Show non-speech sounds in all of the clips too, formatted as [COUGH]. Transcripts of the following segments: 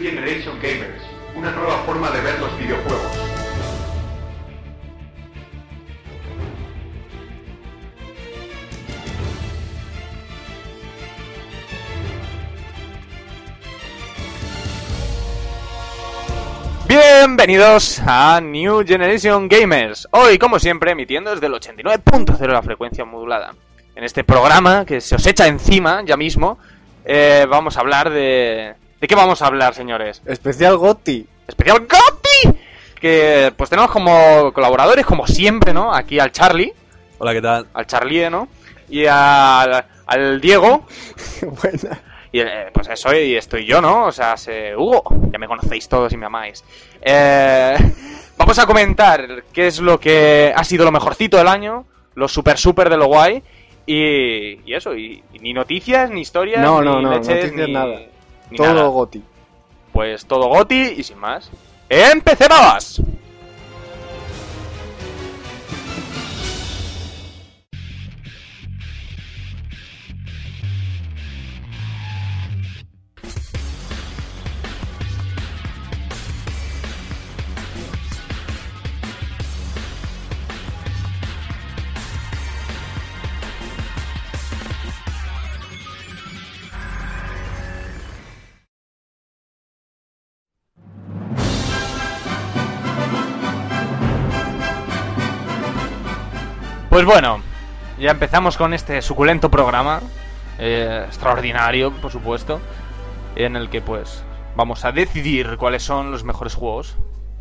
Generation Gamers, una nueva forma de ver los videojuegos. Bienvenidos a New Generation Gamers. Hoy, como siempre, emitiendo desde el 89.0 de la frecuencia modulada. En este programa que se os echa encima ya mismo, eh, vamos a hablar de. ¿De qué vamos a hablar, señores? Especial Gotti. Especial GOTY. Que pues tenemos como colaboradores, como siempre, ¿no? Aquí al Charlie, Hola, ¿qué tal? al Charlie, ¿no? Y al, al Diego. [LAUGHS] Buena. Y eh, pues eso, y estoy yo, ¿no? O sea, se... Hugo, ya me conocéis todos y me amáis. Eh, [LAUGHS] vamos a comentar qué es lo que ha sido lo mejorcito del año, lo super super de lo guay, y, y eso, y, y ni noticias, ni historias, No, ni no, no, leches, noticias ni- nada. Ni Todo nada. Gotti. Pues todo goti y sin más. ¡Empecemos! Pues bueno, ya empezamos con este suculento programa, eh, extraordinario, por supuesto, en el que pues vamos a decidir cuáles son los mejores juegos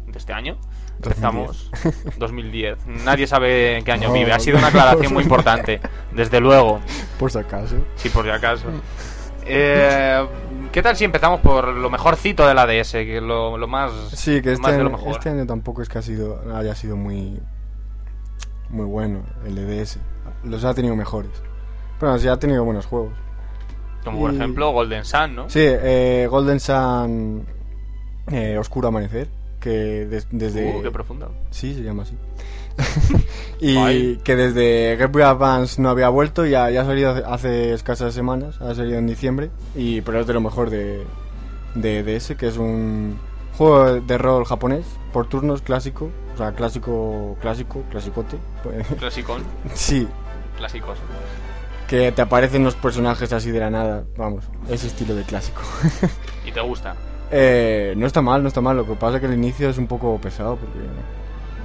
de este año. Empezamos 2010. Nadie sabe en qué año No. vive. Ha sido una aclaración muy importante, desde luego. Por si acaso. Sí, por si acaso. Eh, ¿Qué tal si empezamos por lo mejorcito de la DS? Que lo, lo más, Sí, que lo más este de lo año, mejor. este año tampoco es que ha sido, haya sido muy muy bueno el EDS. Los ha tenido mejores. Bueno, sí ha tenido buenos juegos. Como por y- ejemplo Golden Sun, ¿no? Sí, eh, Golden Sun eh, Oscuro Amanecer, que des- desde... Uh, qué profundo. Sí, se llama así. [LAUGHS] y Guay. que desde Game Boy Advance no había vuelto, ya, ya ha salido hace, hace escasas semanas, ha salido en diciembre, y pero es de lo mejor de, de DS, que es un juego de rol japonés, por turnos clásico, sea, clásico, clásico, clasicote. pues, [LAUGHS] Clasicón. sí, Clásicos. que te aparecen los personajes así de la nada, vamos, ese estilo de clásico. [LAUGHS] ¿Y te gusta? Eh, no está mal, no está mal, lo que pasa es que el inicio es un poco pesado, porque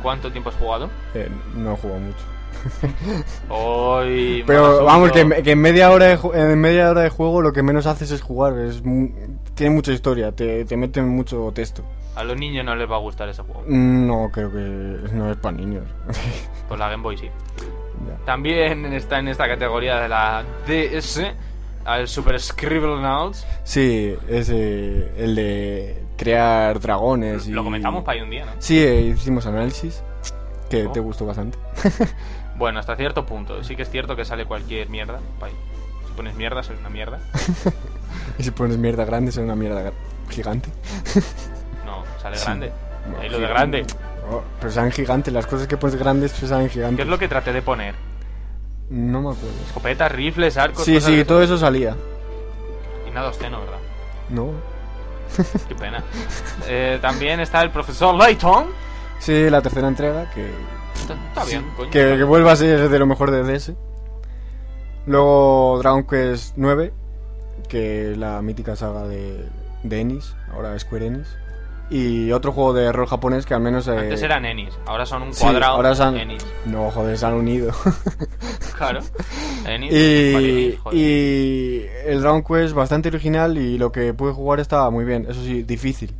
¿Cuánto tiempo has jugado? eh, no he jugado mucho. [LAUGHS] Mal Pero vamos, que, que en, media hora de, en media hora de juego lo que menos haces es jugar. Es, tiene mucha historia, te, te meten mucho texto. A los niños no les va a gustar ese juego. No, creo que no es para niños. [LAUGHS] Pues la Game Boy sí. Ya. También está en esta categoría de la DS. Al Super Scribble Notes. Sí, es el de crear dragones. Y... Lo comentamos para ahí un día, ¿no? Sí, eh, hicimos análisis, que Oh. te gustó bastante. [LAUGHS] Bueno, hasta cierto punto. Sí que es cierto que sale cualquier mierda. ahí. Si pones mierda, sale una mierda. [LAUGHS] y si pones mierda grande, es una mierda gigante. Sale Sí. grande. Ahí lo de grande. Oh, pero salen gigantes, las cosas que pones grandes pues salen gigantes. ¿Qué es lo que traté de poner? No me acuerdo. Escopetas, rifles, arcos. Sí, sí, todo eso salía. Y nada obsceno, ¿verdad? No, [LAUGHS] Qué pena. Eh, también está el profesor Layton. Sí, la tercera entrega, que, Está, está bien, coño. que, que vuelva a ser de lo mejor de DS. Luego Dragon Quest 9, que es la mítica saga de, de Enix, ahora Square Enix. Y otro juego de rol japonés que al menos... eh, Antes eran Ennis, ahora son un sí, cuadrado. ahora Ennis. No, joder, se han unido. [LAUGHS] Claro. Ennis. y, joder. y el Dragon Quest bastante original y lo que pude jugar estaba muy bien. Eso sí, difícil.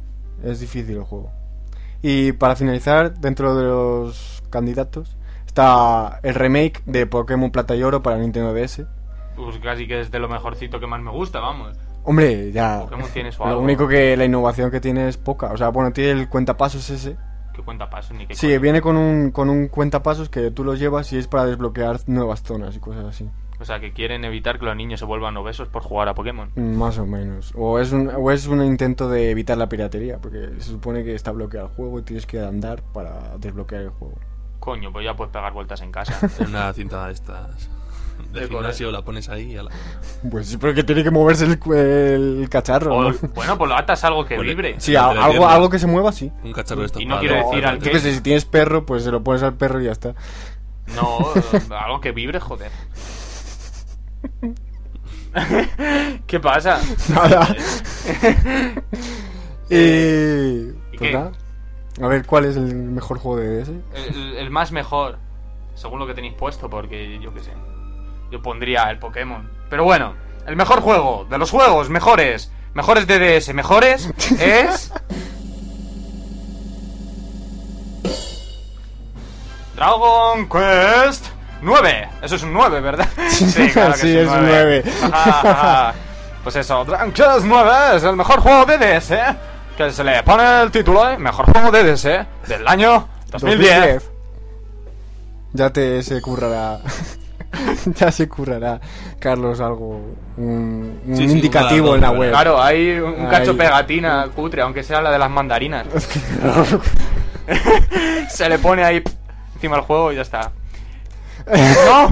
Es difícil el juego. Y para finalizar, dentro de los candidatos, está el remake de Pokémon Plata y Oro para Nintendo DS. Pues casi que es de lo mejorcito que más me gusta, vamos. Hombre, ya. Pokémon tiene su Lo único que la innovación que tiene es poca. O sea, bueno, tiene el cuentapasos ese. Que cuenta pasos ni que Sí, viene con un, con un cuentapasos que tú lo llevas y es para desbloquear nuevas zonas y cosas así. O sea, que quieren evitar que los niños se vuelvan obesos por jugar a Pokémon. Más o menos. O es, un, o es un intento de evitar la piratería, porque se supone que está bloqueado el juego y tienes que andar para desbloquear el juego. Coño, pues ya puedes pegar vueltas en casa. [LAUGHS] En una cinta de estas. De de gimnasio, la pones ahí y ala. [LAUGHS] Pues sí, porque tiene que moverse el, el cacharro. O- ¿no? bueno, pues lo atas a algo que vibre. Sí, a- la algo, algo que se mueva, sí. Un cacharro de Y no quiero decir al que- si tienes perro, pues se lo pones al perro y ya está. No, [LAUGHS] algo que vibre, joder. [LAUGHS] ¿Qué pasa? Nada. y. ¿Y Pues nada. A ver, ¿cuál es el mejor juego de DS? El, el más mejor, según lo que tenéis puesto, porque yo qué sé. Yo pondría el Pokémon. Pero bueno, el mejor juego, de los juegos mejores, mejores de DS, mejores, [LAUGHS] es. Dragon Quest 9. Eso es un 9, ¿verdad? [LAUGHS] Sí, claro que Sí, es un un 9. 9. pues eso, Dragon Quest 9 es el mejor juego de DS. Que se le pone el título, ¿eh? Mejor juego de DS del año 2010. Ya te se currará. [LAUGHS] ya se currará, Carlos, algo. Un, un Sí, sí, indicativo un en la web. Claro, hay un un cacho Ahí. pegatina cutre, aunque sea la de las mandarinas. [LAUGHS] Se le pone ahí encima el juego y ya está. [LAUGHS] No.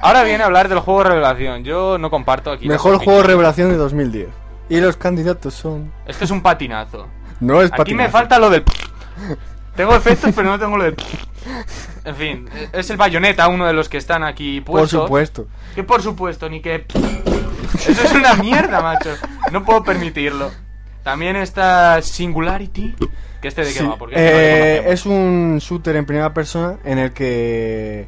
Ahora viene a hablar del juego revelación. Yo no comparto aquí. Mejor juego revelación de 2010. Y los candidatos son. Este es un patinazo. No es Aquí me patinazo. falta lo del. Tengo efectos, pero no tengo lo del. En fin, es el bayoneta, uno de los que están aquí Por puestos. supuesto. Que por supuesto, ni que. [LAUGHS] Eso es una mierda, macho. No puedo permitirlo. También está Singularity. ¿Que este de qué Sí, va? Porque este no eh, es un shooter en primera persona en el que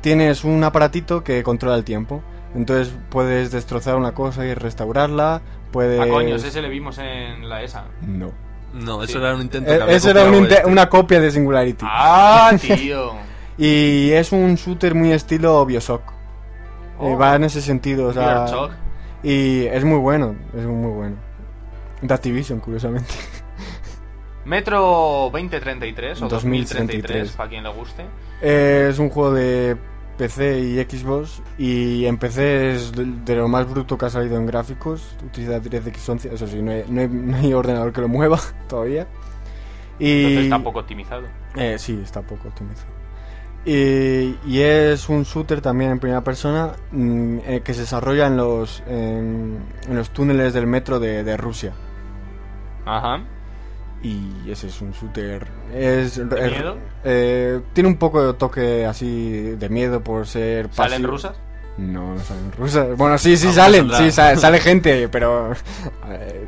tienes un aparatito que controla el tiempo. Entonces puedes destrozar una cosa y restaurarla. Puedes. Ah, coño, ese le vimos en la ESA. No. No, eso Sí. era un intento. Eh, que había Ese era un copiado inte- este. una copia de Singularity. Ah, [LAUGHS] tío. Y es un shooter muy estilo Bioshock. Eh, Oh. va en ese sentido, o sea. Bioshock. Y es muy bueno, es muy bueno. De Activision, curiosamente. [LAUGHS] Metro 2033 o 2033, 2033, para quien le guste. Eh, es un juego de PC y Xbox. Y en PC es de, lo más bruto que ha salido en gráficos. Utiliza DirectX 11. Eso sí, no hay, no hay- no hay ordenador que lo mueva [LAUGHS] todavía. Y, Entonces está poco optimizado. Eh, sí, está poco optimizado. Y, y es un shooter también en primera persona mm, eh, que se desarrolla en los, en, en los túneles del metro de, de Rusia. Ajá. Y ese es un shooter. Es, es- miedo? eh, tiene un poco de toque así de miedo por ser ¿Salen pasivo. rusas? No, no salen rusas. Bueno, sí, sí Algo salen, sí, sa- sale gente, pero. eh,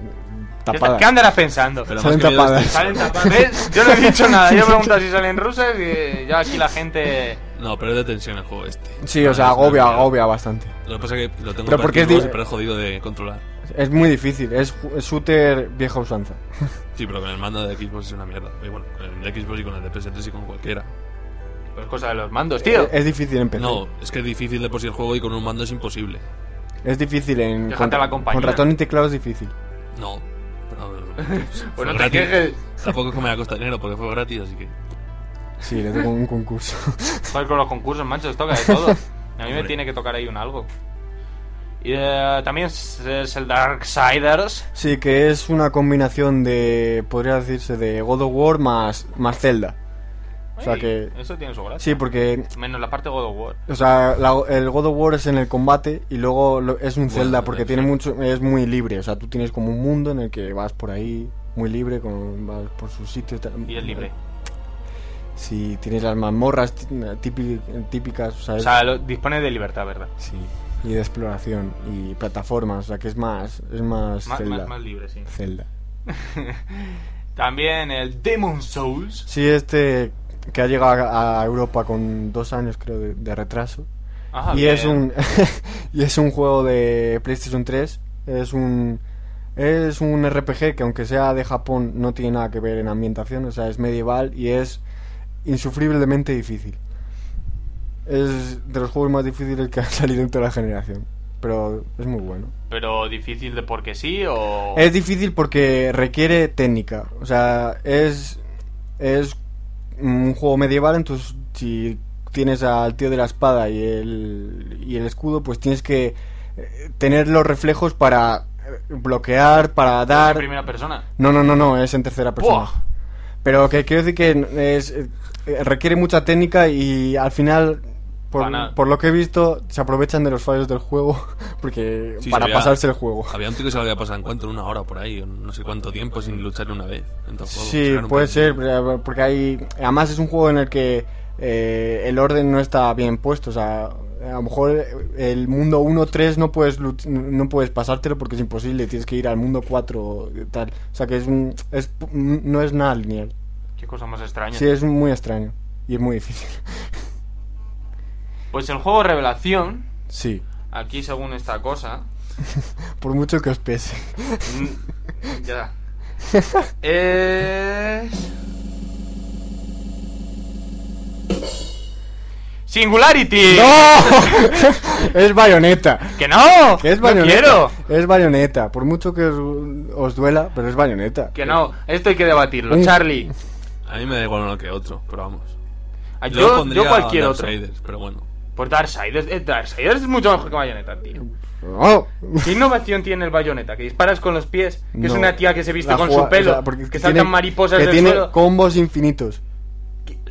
¿Qué, tapada. ¿Qué andarás pensando? Pero Salen tapadas. este- Salen tapadas. ¿Ves? Yo no he dicho nada. Yo he [LAUGHS] preguntado si salen rusas y ya aquí la gente. No, pero es de tensión el juego este. Sí, o sea, agobia, agobia bastante. Lo que pasa es que lo tengo Pero porque es pero es jodido de controlar. Es muy difícil, es es shooter vieja usanza. [LAUGHS] Sí, pero con el mando de Xbox es una mierda. Y bueno, con el de Xbox y con el de PS3 y con cualquiera. Pues cosa de los mandos, tío. Es, es difícil empezar. No, es que es difícil de por sí el juego y con un mando es imposible. Es difícil en. La con ratón y teclado es difícil. No. no, no, no. [LAUGHS] Fue Pues te quejes. Tampoco es que me haya costado dinero porque fue gratis, así que. Sí, le tengo un concurso. Joder, con los concursos, macho, os toca de todo. [LAUGHS] A mí me tiene que tocar ahí un algo. Y eh, también es, es el Darksiders. sí, que es una combinación de. Podría decirse de God of War más, más Zelda. O sea que. Eso tiene su gracia. Sí, porque. Menos la parte God of War. O sea, la- el God of War es en el combate y luego lo- es un Bueno, Zelda porque tiene mucho, es muy libre. O sea, tú tienes como un mundo en el que vas por ahí muy libre, con, vas por sus sitios. Y es libre. Sí, tienes las mazmorras tí- típi- típicas, o sea, O es- sea, lo- dispone de libertad, ¿verdad? sí, y de exploración y plataformas, o sea, que es más, es más Más, Zelda. más, más libre, sí. Zelda. [LAUGHS] También el Demon Souls. Sí, este que ha llegado a, Europa con dos años creo de, de retraso Ajá, y bien. es un [LAUGHS] y es un juego de PlayStation 3, es un es un RPG que aunque sea de Japón no tiene nada que ver en ambientación, o sea, es medieval y es insufriblemente difícil. Es de los juegos más difíciles que [LAUGHS] han salido en toda la generación, pero es muy bueno. Pero difícil de porque sí o... Es difícil porque requiere técnica. O sea, es. Es un juego medieval, entonces si tienes al tío de la espada y el, y el escudo, pues tienes que eh, tener los reflejos para eh, bloquear, para en dar. primera persona. No, no, no, no, es en tercera persona. ¡Buah! Pero que quiero decir que es, eh, requiere mucha técnica y al final por, por lo que he visto, se aprovechan de los fallos del juego [LAUGHS] porque Sí, para veía- pasarse el juego. Había un tío que se lo había pasado en cuanto en una hora por ahí, o no sé cuánto tiempo sin luchar una vez. En todo juego. Sí, puede ser, pero- porque hay... Además es un juego en el que eh, el orden no está bien puesto, o sea, a lo mejor el mundo 1-3 no puedes luch- no puedes pasártelo porque es imposible, tienes que ir al mundo 4 y tal. O sea que es un... Es, no es nada lineal. Qué cosa más extraña. Sí, es muy extraño y es muy difícil. [LAUGHS] Pues el juego Revelación, Sí, aquí según esta cosa, [LAUGHS] por mucho que os pese. mm, ya. [LAUGHS] Es... Singularity. ¡No! [LAUGHS] es bayoneta. Que no. Que es no bayoneta. quiero. Es bayoneta. Por mucho que os, os duela, pero es bayoneta. Que no. Esto hay que debatirlo. Charlie. A mí me da igual uno que otro, pero vamos. Ah, Yo, yo, pondría cualquier otro. Pero bueno. Pues Darksiders, eh, Darksiders es mucho mejor que Bayonetta, tío. No. ¿Qué innovación tiene el Bayonetta? Que disparas con los pies, que es una tía que se viste La con juega- su pelo, o sea, porque que tiene- saltan mariposas que del tiene suelo. combos infinitos. [LAUGHS]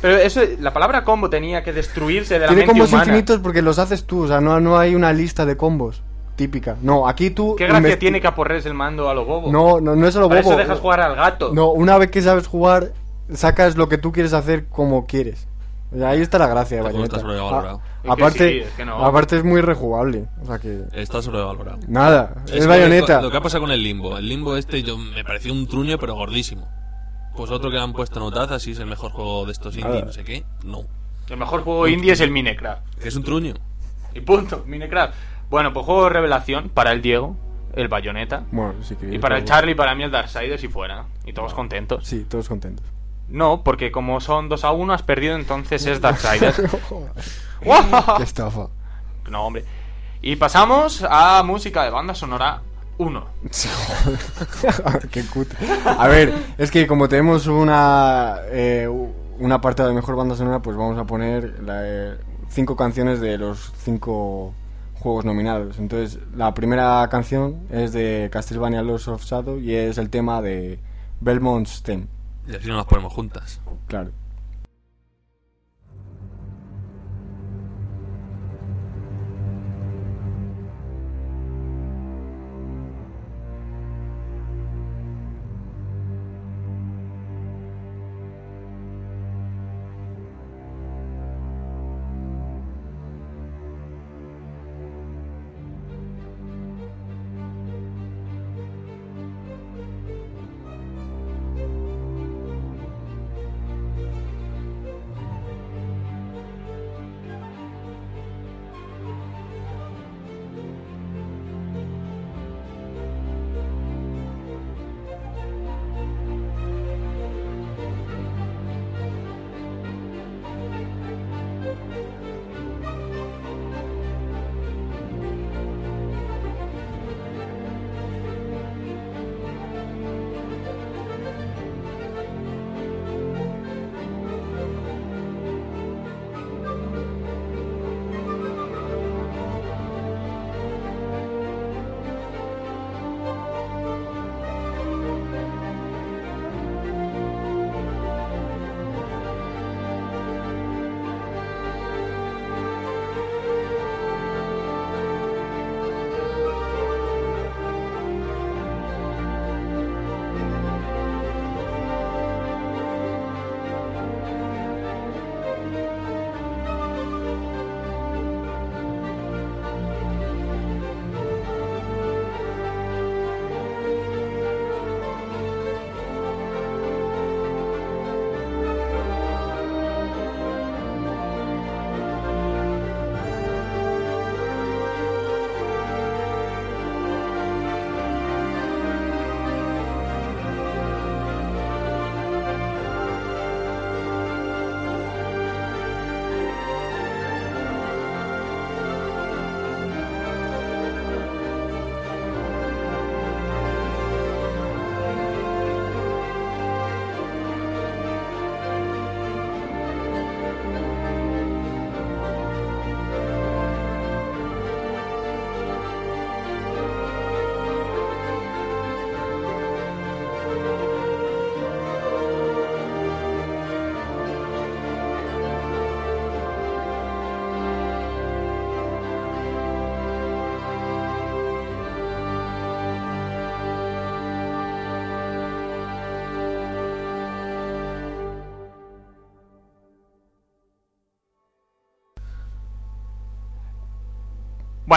Pero eso, la palabra combo tenía que destruirse de la Tiene mente combos humana. infinitos porque los haces tú. O sea, no, no hay una lista de combos típica. No, aquí tú. ¿Qué gracia tiene que aporres el mando a lo bobo? No, no, no es solo Para bobo. eso dejas jugar al gato. No, una vez que sabes jugar, sacas lo que tú quieres hacer como quieres. Ahí está la gracia de Bayonetta. está sobrevalorado. A- Es que aparte, sí, es que no. aparte es muy rejugable. O sea que. Está sobrevalorado. Nada, es, como Bayonetta. Lo, lo que ha pasado con el limbo. El limbo este yo, me pareció un truño, pero gordísimo. Pues otro que le han puesto notaza, si es el mejor juego de estos indie, Ah. no sé qué. No. El mejor juego indie es el Minecraft. Que es un truño. Y punto, Minecraft. Bueno, pues juego de revelación para el Diego, el Bayonetta. Bueno, sí que. Y para el Charlie, para mí el Darksiders y fuera. Y todos contentos. Sí, todos contentos. No, porque como son 2 a 1 has perdido, entonces es Darksiders. [LAUGHS] [LAUGHS] Qué estafa. no, hombre. Y pasamos a música de banda sonora 1. [LAUGHS] Qué cutre. A ver, es que como tenemos una eh, una apartado de mejor banda sonora, pues vamos a poner la, eh, cinco canciones de los cinco juegos nominados. Entonces, la primera canción es de Castlevania Lords of Shadow y es el tema de Belmont's Theme. Y así no las ponemos juntas. Claro.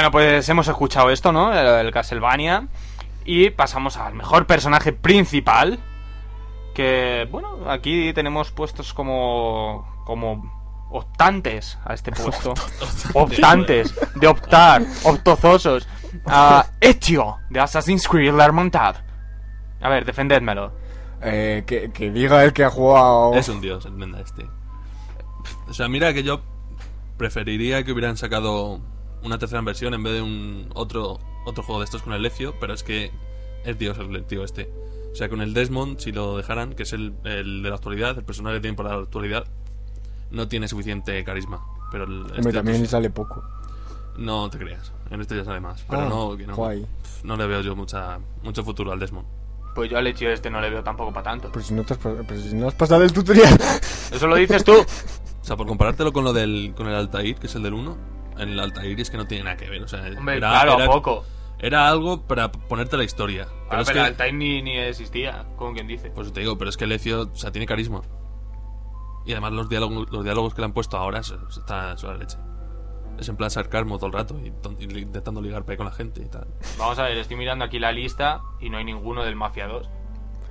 Bueno, pues hemos escuchado esto, ¿no? El, el Castlevania. Y pasamos al mejor personaje principal. Que, bueno, aquí tenemos puestos como. como optantes a este puesto. [LAUGHS] optantes, de optar, optozosos. A Ezio, de Assassin's Creed Lermontad. A ver, defendédmelo. Eh, que, que diga el que ha jugado. Es un dios, el Menda este. O sea, mira que yo preferiría que hubieran sacado una tercera versión en vez de un otro otro juego de estos con el Lecio, pero es que es dios el tío este. O sea, con el Desmond, si lo dejaran, que es el, el de la actualidad, el personaje que tiene por la actualidad, no tiene suficiente carisma. Pero el, Hombre, este, también sale poco. no te creas, en este ya sale más. Pero Ah, no, que no, guay. no le veo yo mucha, mucho futuro al Desmond. Pues yo al Ezio este no le veo tampoco para tanto. Pero si no te has, pero si no has pasado el tutorial. Eso lo dices tú. O sea, por comparártelo con lo del con el Altair, que es el del 1, en el Altair es que no tiene nada que ver. O sea, Hombre, era, claro, era- a poco. era algo para ponerte la historia. Pero Pero, es que, el time ni, ni existía, como quien dice. pues te digo, pero es que Lecio, o sea, tiene carisma. Y además los diálogos, los diálogos que le han puesto ahora se- se está a la leche. Es en plan sarcasmo todo el rato y, intentando ligar pe con la gente y tal. Vamos a ver, estoy mirando aquí la lista y no hay ninguno del Mafia 2.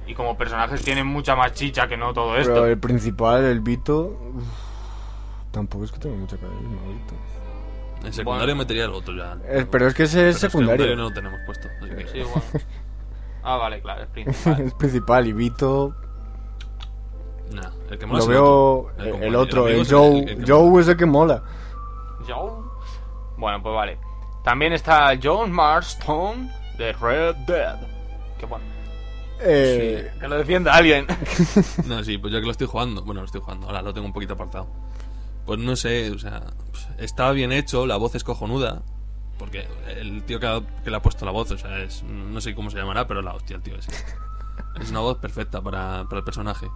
Y como personajes tienen mucha más chicha que no todo esto. Pero el principal, el Vito. uf, tampoco es que tenga mucha carisma, Vito. En secundario Bueno. metería el otro ya. Eh, pero es que ese es secundario. no lo tenemos puesto. así que- Sí, bueno. Ah, vale, claro, es principal. [LAUGHS] es principal y Vito. Nah, el que mola Lo es veo. el otro. el otro, amigo el es Joe. el- el que Joe es el que mola. Joe. Bueno, pues vale. También está John Marston de Red Dead. Qué bueno. Eh, Que lo defienda alguien. [LAUGHS] No, sí, pues ya que lo estoy jugando, bueno, lo estoy jugando, ahora lo tengo un poquito apartado. Pues no sé, o sea, está bien hecho, la voz es cojonuda, porque el tío que, ha- que le ha puesto la voz, o sea, es, no sé cómo se llamará, pero la hostia, el tío ese. Es una voz perfecta para, para el personaje.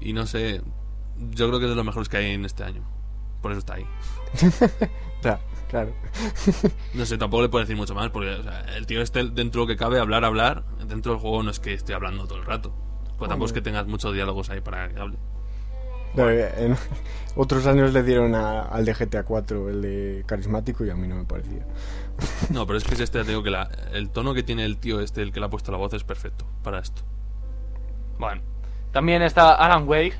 Y no sé, yo creo que es de los mejores que hay en este año. Por eso está ahí. ya, [LAUGHS] claro. [LAUGHS] No sé, tampoco le puedo decir mucho más, porque o sea, el tío este, dentro de lo que cabe, hablar, hablar, dentro del juego no es que esté hablando todo el rato. Pues tampoco es que tengas muchos diálogos ahí para que hable. Eh, en [LAUGHS] otros años le dieron a- al de GTA 4 el de carismático y a mí no me parecía. No, pero es que es este, te digo que la- el tono que tiene el tío este, el que le ha puesto la voz, es perfecto para esto. Bueno. También está Alan Wake.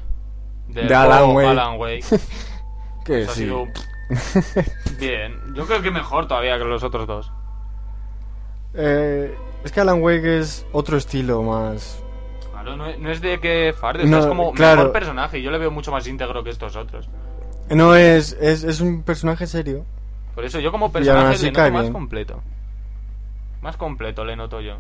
del De Alan Wake. Alan Wake. [LAUGHS] Que Eso ha sí. sido- [LAUGHS] Bien. Yo creo que mejor todavía que los otros dos. Eh, es que Alan Wake es otro estilo más. No es, no es de que farde, o No, sea, es como claro. mejor personaje. y Yo le veo mucho más íntegro que estos otros. No es, es, es un personaje serio. Por eso yo como personaje le noto más bien. completo. Más completo le noto yo.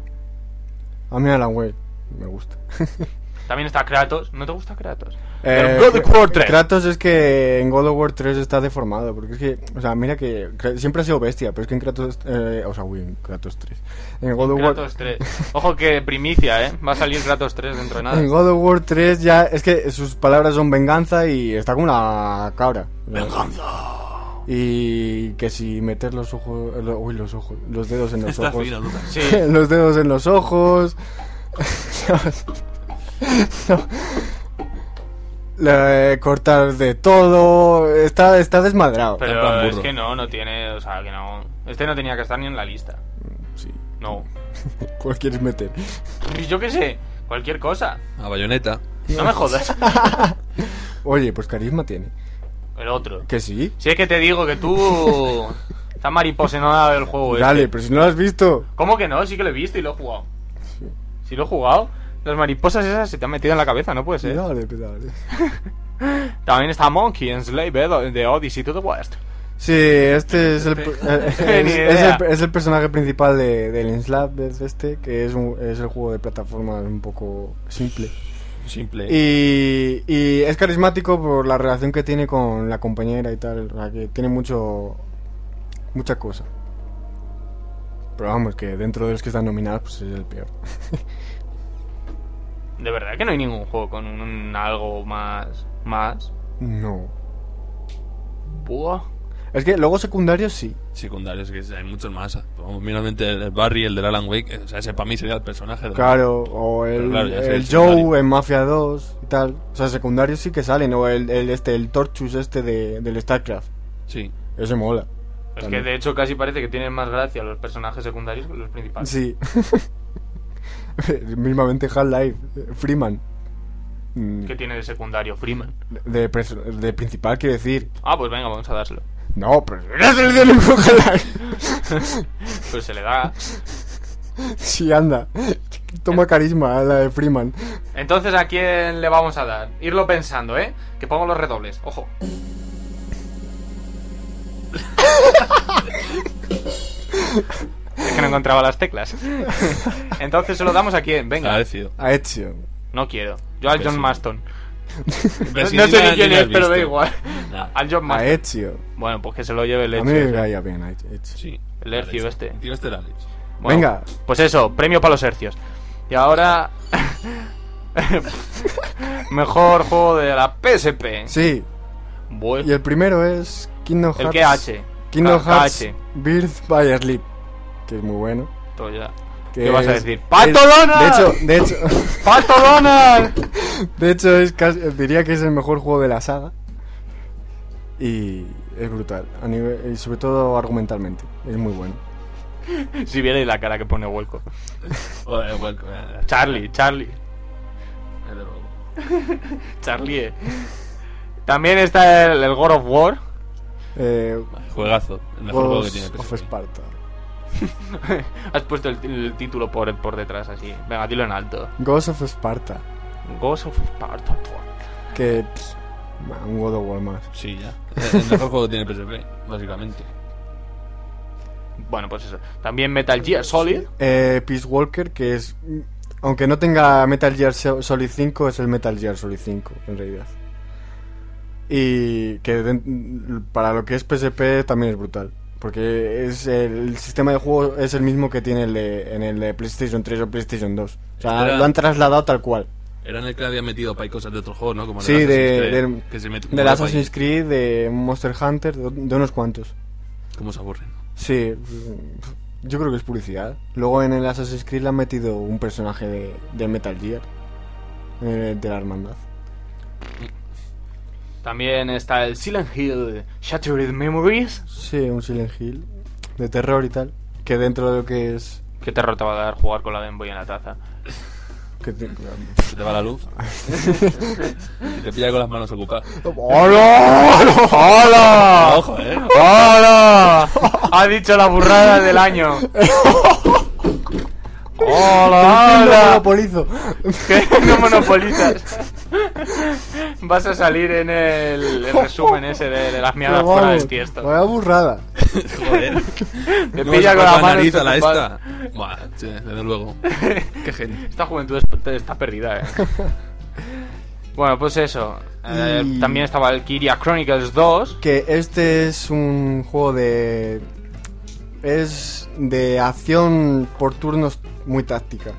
A mí Alan Wake me gusta. [LAUGHS] También está Kratos. ¿No te gusta Kratos? Eh, God of War 3. Kratos es que en God of War 3 está deformado, porque es que, o sea, mira que siempre ha sido bestia, pero es que en Kratos, eh, o sea, uy, en Kratos 3. En God of War, Kratos 3. Ojo que primicia, ¿eh? Va a salir Kratos 3 dentro de nada. en God of War 3 ya, es que sus palabras son venganza y está como una cabra. Venganza. Y que si meter los ojos, lo- uy, los ojos, los dedos en los Está ojos. fino. Sí. [LAUGHS] los dedos en los ojos. [LAUGHS] [LAUGHS] [LAUGHS] No. Cortar de todo. Está, está desmadrado. Pero es que no, no tiene, o sea, que no. Este no tenía que estar ni en la lista. Sí. No. [LAUGHS] ¿Cuál quieres meter? Yo qué sé, cualquier cosa. A bayoneta. No me jodas. [LAUGHS] Oye, pues carisma tiene. El otro. Que sí. Si es que te digo que tú. Estás mariposenada del juego Dale, este. pero si no lo has visto. ¿Cómo que no? Sí que lo he visto y lo he jugado. Si lo he jugado. Las mariposas esas se te han metido en la cabeza, no puede ser. Dale, dale. [LAUGHS] También está Monkey en Slave de Odyssey to the West. Sí, este es el, [LAUGHS] eh, es, el, es el personaje principal de, del Enslab, es este, que es, un- es el juego de plataformas un poco simple. Simple. Y, y es carismático por la relación que tiene con la compañera y tal, o sea, que tiene mucho mucha cosa. Pero vamos, que dentro de los que están nominados, pues es el peor. [LAUGHS] De verdad que no hay ningún juego con un, algo más. Más. No. Buah. Es que luego secundarios sí. Secundarios, que hay muchos más. Vamos, Míramente el Barry, el del Alan Wake. O sea, ese para mí sería el personaje. del- Claro, o el, claro, el el Joe en Mafia 2 y tal. O sea, secundarios sí que salen, o el, el este el Torchus este de, del StarCraft. Sí. Ese mola. Es También. que de hecho casi parece que tienen más gracia los personajes secundarios que los principales. Sí. [LAUGHS] [LAUGHS] Mismamente Half-Life, Freeman. Mm, ¿Qué tiene de secundario Freeman? De, principal quiero decir. Ah, pues venga, vamos a dárselo. No, pero no se le dio ningún Half-Life. [LAUGHS] Pues se le da. sí, anda. Toma carisma a la de Freeman. Entonces, ¿a quién le vamos a dar? Irlo pensando, ¿eh? Que pongo los redobles. Ojo. [LAUGHS] es que no encontraba las teclas. [LAUGHS] Entonces, ¿se lo damos a quién? Venga. decidido. A Ezio. No quiero. Yo al Pues John. Maston. No, no sé ni quién es, pero da igual. Nah. Al John A Maston. Ezio. Bueno, pues que se lo lleve el A hecho. mí me caía bien a Ezio. Sí. El Alex. este. El Alex. Bueno, Venga. Pues eso, premio para los hercios. Y ahora. [LAUGHS] Mejor juego de la PSP. Sí. Bueno. Y el primero es Kingdom El Hearts. KH. Kingdom K- Hearts. Birth by Sleep. Que es muy bueno. Todo ya. que ¿Qué vas a decir? ¡Pato Donald! De hecho, de hecho, [LAUGHS] ¡Pato Donald! [LAUGHS] de hecho es casi- diría que es el mejor juego de la saga. Y es brutal. A nivel, y sobre todo argumentalmente. Es muy bueno. [LAUGHS] si vierais la cara que pone bueno, eh, Charlie, Charlie. desde luego. Charlie. eh. También está el, el God of War. Eh, Juegazo. El mejor juego que tiene. of PSP. Sparta. [LAUGHS] Has puesto el, el título por, por detrás así. Venga, dilo en alto. Ghost of Sparta. Ghost of Sparta. Que. pff, un God of War más. Sí, ya. El mejor juego que tiene PSP, básicamente. Bueno, pues eso. También Metal Gear Solid. Eh, Peace Walker, que es. Aunque no tenga Metal Gear So- Solid 5, es el Metal Gear Solid 5, en realidad. Y que para lo que es PSP también es brutal. Porque es el, sistema de juego es el mismo que tiene el de- en el de PlayStation 3 o PlayStation 2. O sea, Era- lo han trasladado tal cual. Era en el que había metido para cosas de otros juegos, ¿no? Como Sí, de, que se pa' Assassin's. Creed, de Monster Hunter, de, de unos cuantos. ¿Cómo se aburren? Sí, yo creo que es publicidad. Luego en el Assassin's Creed le han metido un personaje de, de Metal Gear, eh, de la hermandad. También está el Silent Hill Shattered Memories. Sí, un Silent Hill de terror y tal. Que dentro de lo que es. Qué terror te va a dar jugar con la Game Boy en la taza. Que te- Se te va la luz. y [LAUGHS] te pilla con las manos ocupadas. ¡Hola! ¡Hola! Ojo, eh. ¡Hola! Ha dicho la burrada del año. [LAUGHS] ¡Lo ¡Hola! monopolizo! ¿Qué? No monopolizas. Vas a salir en el, el resumen ese de, de las miadas fuera del tiesto. Vaya burrada. Joder. Te No, pilla se con corta la mano nariz a la esta. Buah, sí, desde luego. [LAUGHS] Qué gente. Esta juventud es- está perdida, eh. [LAUGHS] Bueno, pues eso. Eh, Y- También estaba el Kiria Chronicles 2. Que este es un juego de. Es de acción por turnos muy táctica.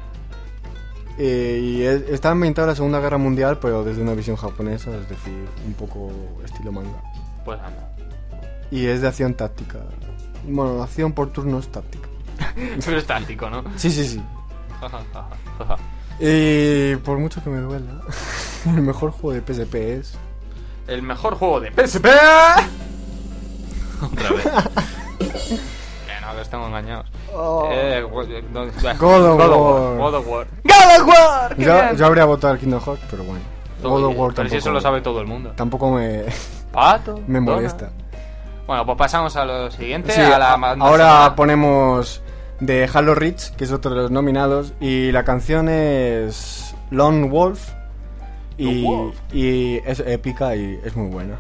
Eh, y es- está ambientado en la Segunda Guerra Mundial, pero desde una visión japonesa, es decir, un poco estilo manga. Pues anda. Y es de acción táctica. Bueno, acción por turnos táctica. [LAUGHS] Pero es táctico, ¿no? Sí, sí, sí. [LAUGHS] Y por mucho que me duela, [LAUGHS] el mejor juego de PSP es. El mejor juego de PSP. Otra vez. No, que os tengo engañados. Oh. Eh, eh, God of War. God of War. God of War. qué Yo, habría votado al Kingdom Hearts, pero bueno. God of War Pero si eso lo sabe todo el mundo. Tampoco me, [LAUGHS] Pato. me Dona. molesta. Bueno, pues pasamos a lo siguiente. Sí, a la ahora ponemos de Halo Reach, que es otro de los nominados, y la canción es Lone Wolf. Y, Lone Wolf. y es épica y es muy buena.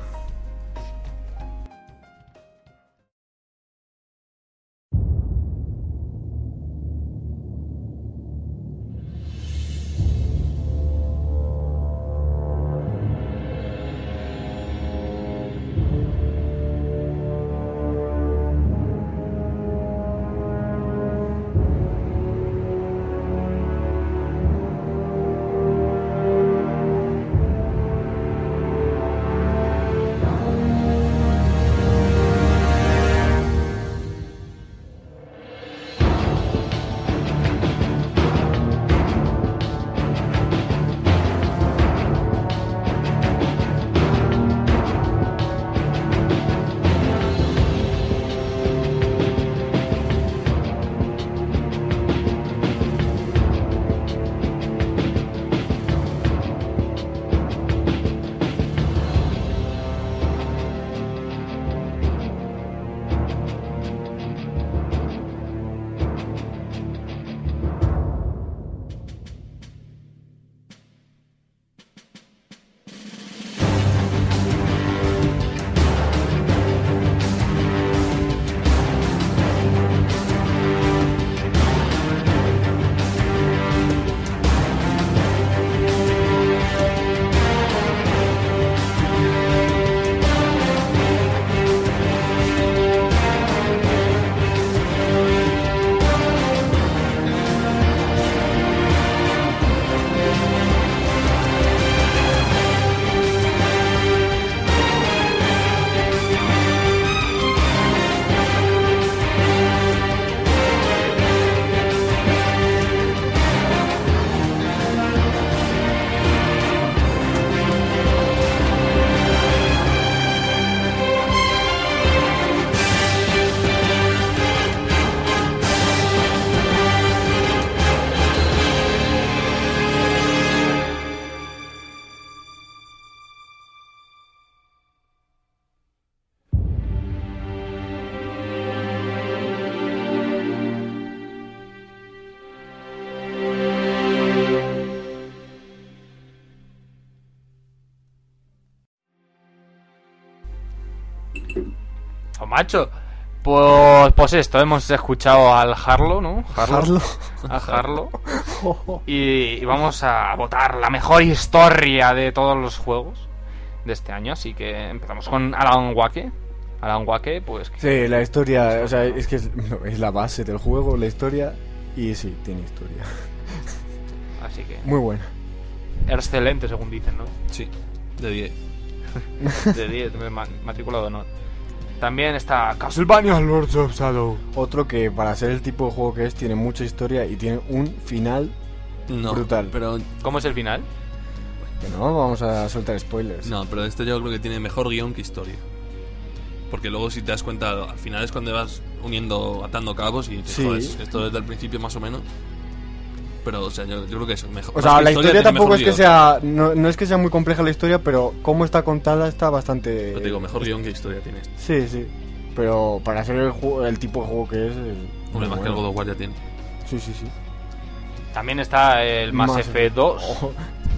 Macho. Pues, pues esto, hemos escuchado al Harlo, ¿no? Harlo. A Harlo. [LAUGHS] Y, y vamos a votar la mejor historia de todos los juegos de este año. Así que empezamos con Alan Wake. Alan Wake, pues... Sí, la historia, o sea, es que es, no, es la base del juego, la historia. Y sí, tiene historia. [LAUGHS] Así que... Muy buena. Excelente, según dicen, ¿no? Sí, de 10. [LAUGHS] De 10, me ma- matrícula de honor. También está Castlevania Lords of Shadow. Otro que para ser el tipo de juego que es, tiene mucha historia y tiene un final No, Brutal. Pero, ¿Cómo es el final? que no vamos a soltar spoilers. no, pero este yo creo que tiene mejor guion que historia. Porque luego si te das cuenta, al final es cuando vas uniendo, atando cabos y dices, Sí. "Joder, esto desde el principio más o menos. Pero, o sea, yo, yo creo que es mejor. O sea, la historia tampoco es que guion. sea. No, no es que sea muy compleja la historia, pero cómo está contada está bastante. Pero te digo, mejor guion que historia tiene este. Sí, sí. Pero para ser el, juego- el tipo de juego que es. es Hombre, más que el. God of War ya tiene. Sí, sí, sí. También está el Mass, Mass Effect 2. Ojo,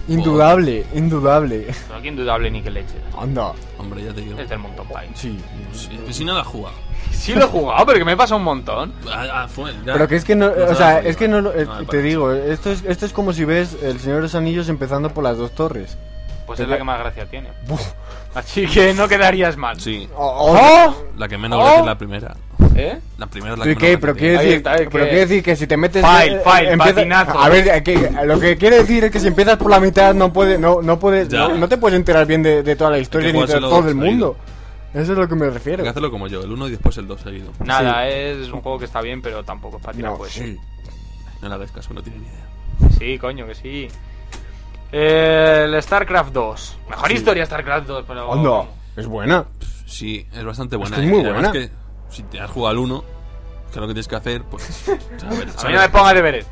indudable, indudable. Pero aquí indudable ni que leche. Anda. Hombre, ya te digo. Es del Mountain Pine. Sí. Sí, si nada juega. [LAUGHS] Sí lo he jugado, pero que me pasa un montón. Ah, ah, fue, ya. Pero que es que no, No o se sea, la es que no, lo- eh, No, te digo, esto es, esto es como si ves El Señor de los Anillos empezando por las dos torres. Pues es la que más gracia tiene. Así que no quedarías mal. Sí, ¡Oh! la que menos Oh. gracia es la primera. ¿Eh? La primera es la ¿Pero que qué? Pero quiere decir, pero que- quiere decir que si te metes File, eh, file, empieza- patinazo. A ver, que, lo que quiere decir es que si empiezas por la mitad no puedes no no puedes Ya. no, no te puedes enterar bien de, de toda la historia ni de jugárselo todo el seguido. mundo. Eso es lo que me tiene. refiero. Hay que hacerlo como yo, el 1 y después el 2 seguido. Nada, es un juego que está bien, pero tampoco es para tirar No, cohetes. sí. No le hagáis caso, no tiene ni idea. Sí, coño, que sí. El StarCraft 2. Mejor Sí. historia StarCraft 2, pero. Es buena. Sí, es bastante buena. que es ¿eh? muy Y además buena. que si te has jugado al 1, que es lo que tienes que hacer, pues. [LAUGHS] saber- A mí no me pongas deberes.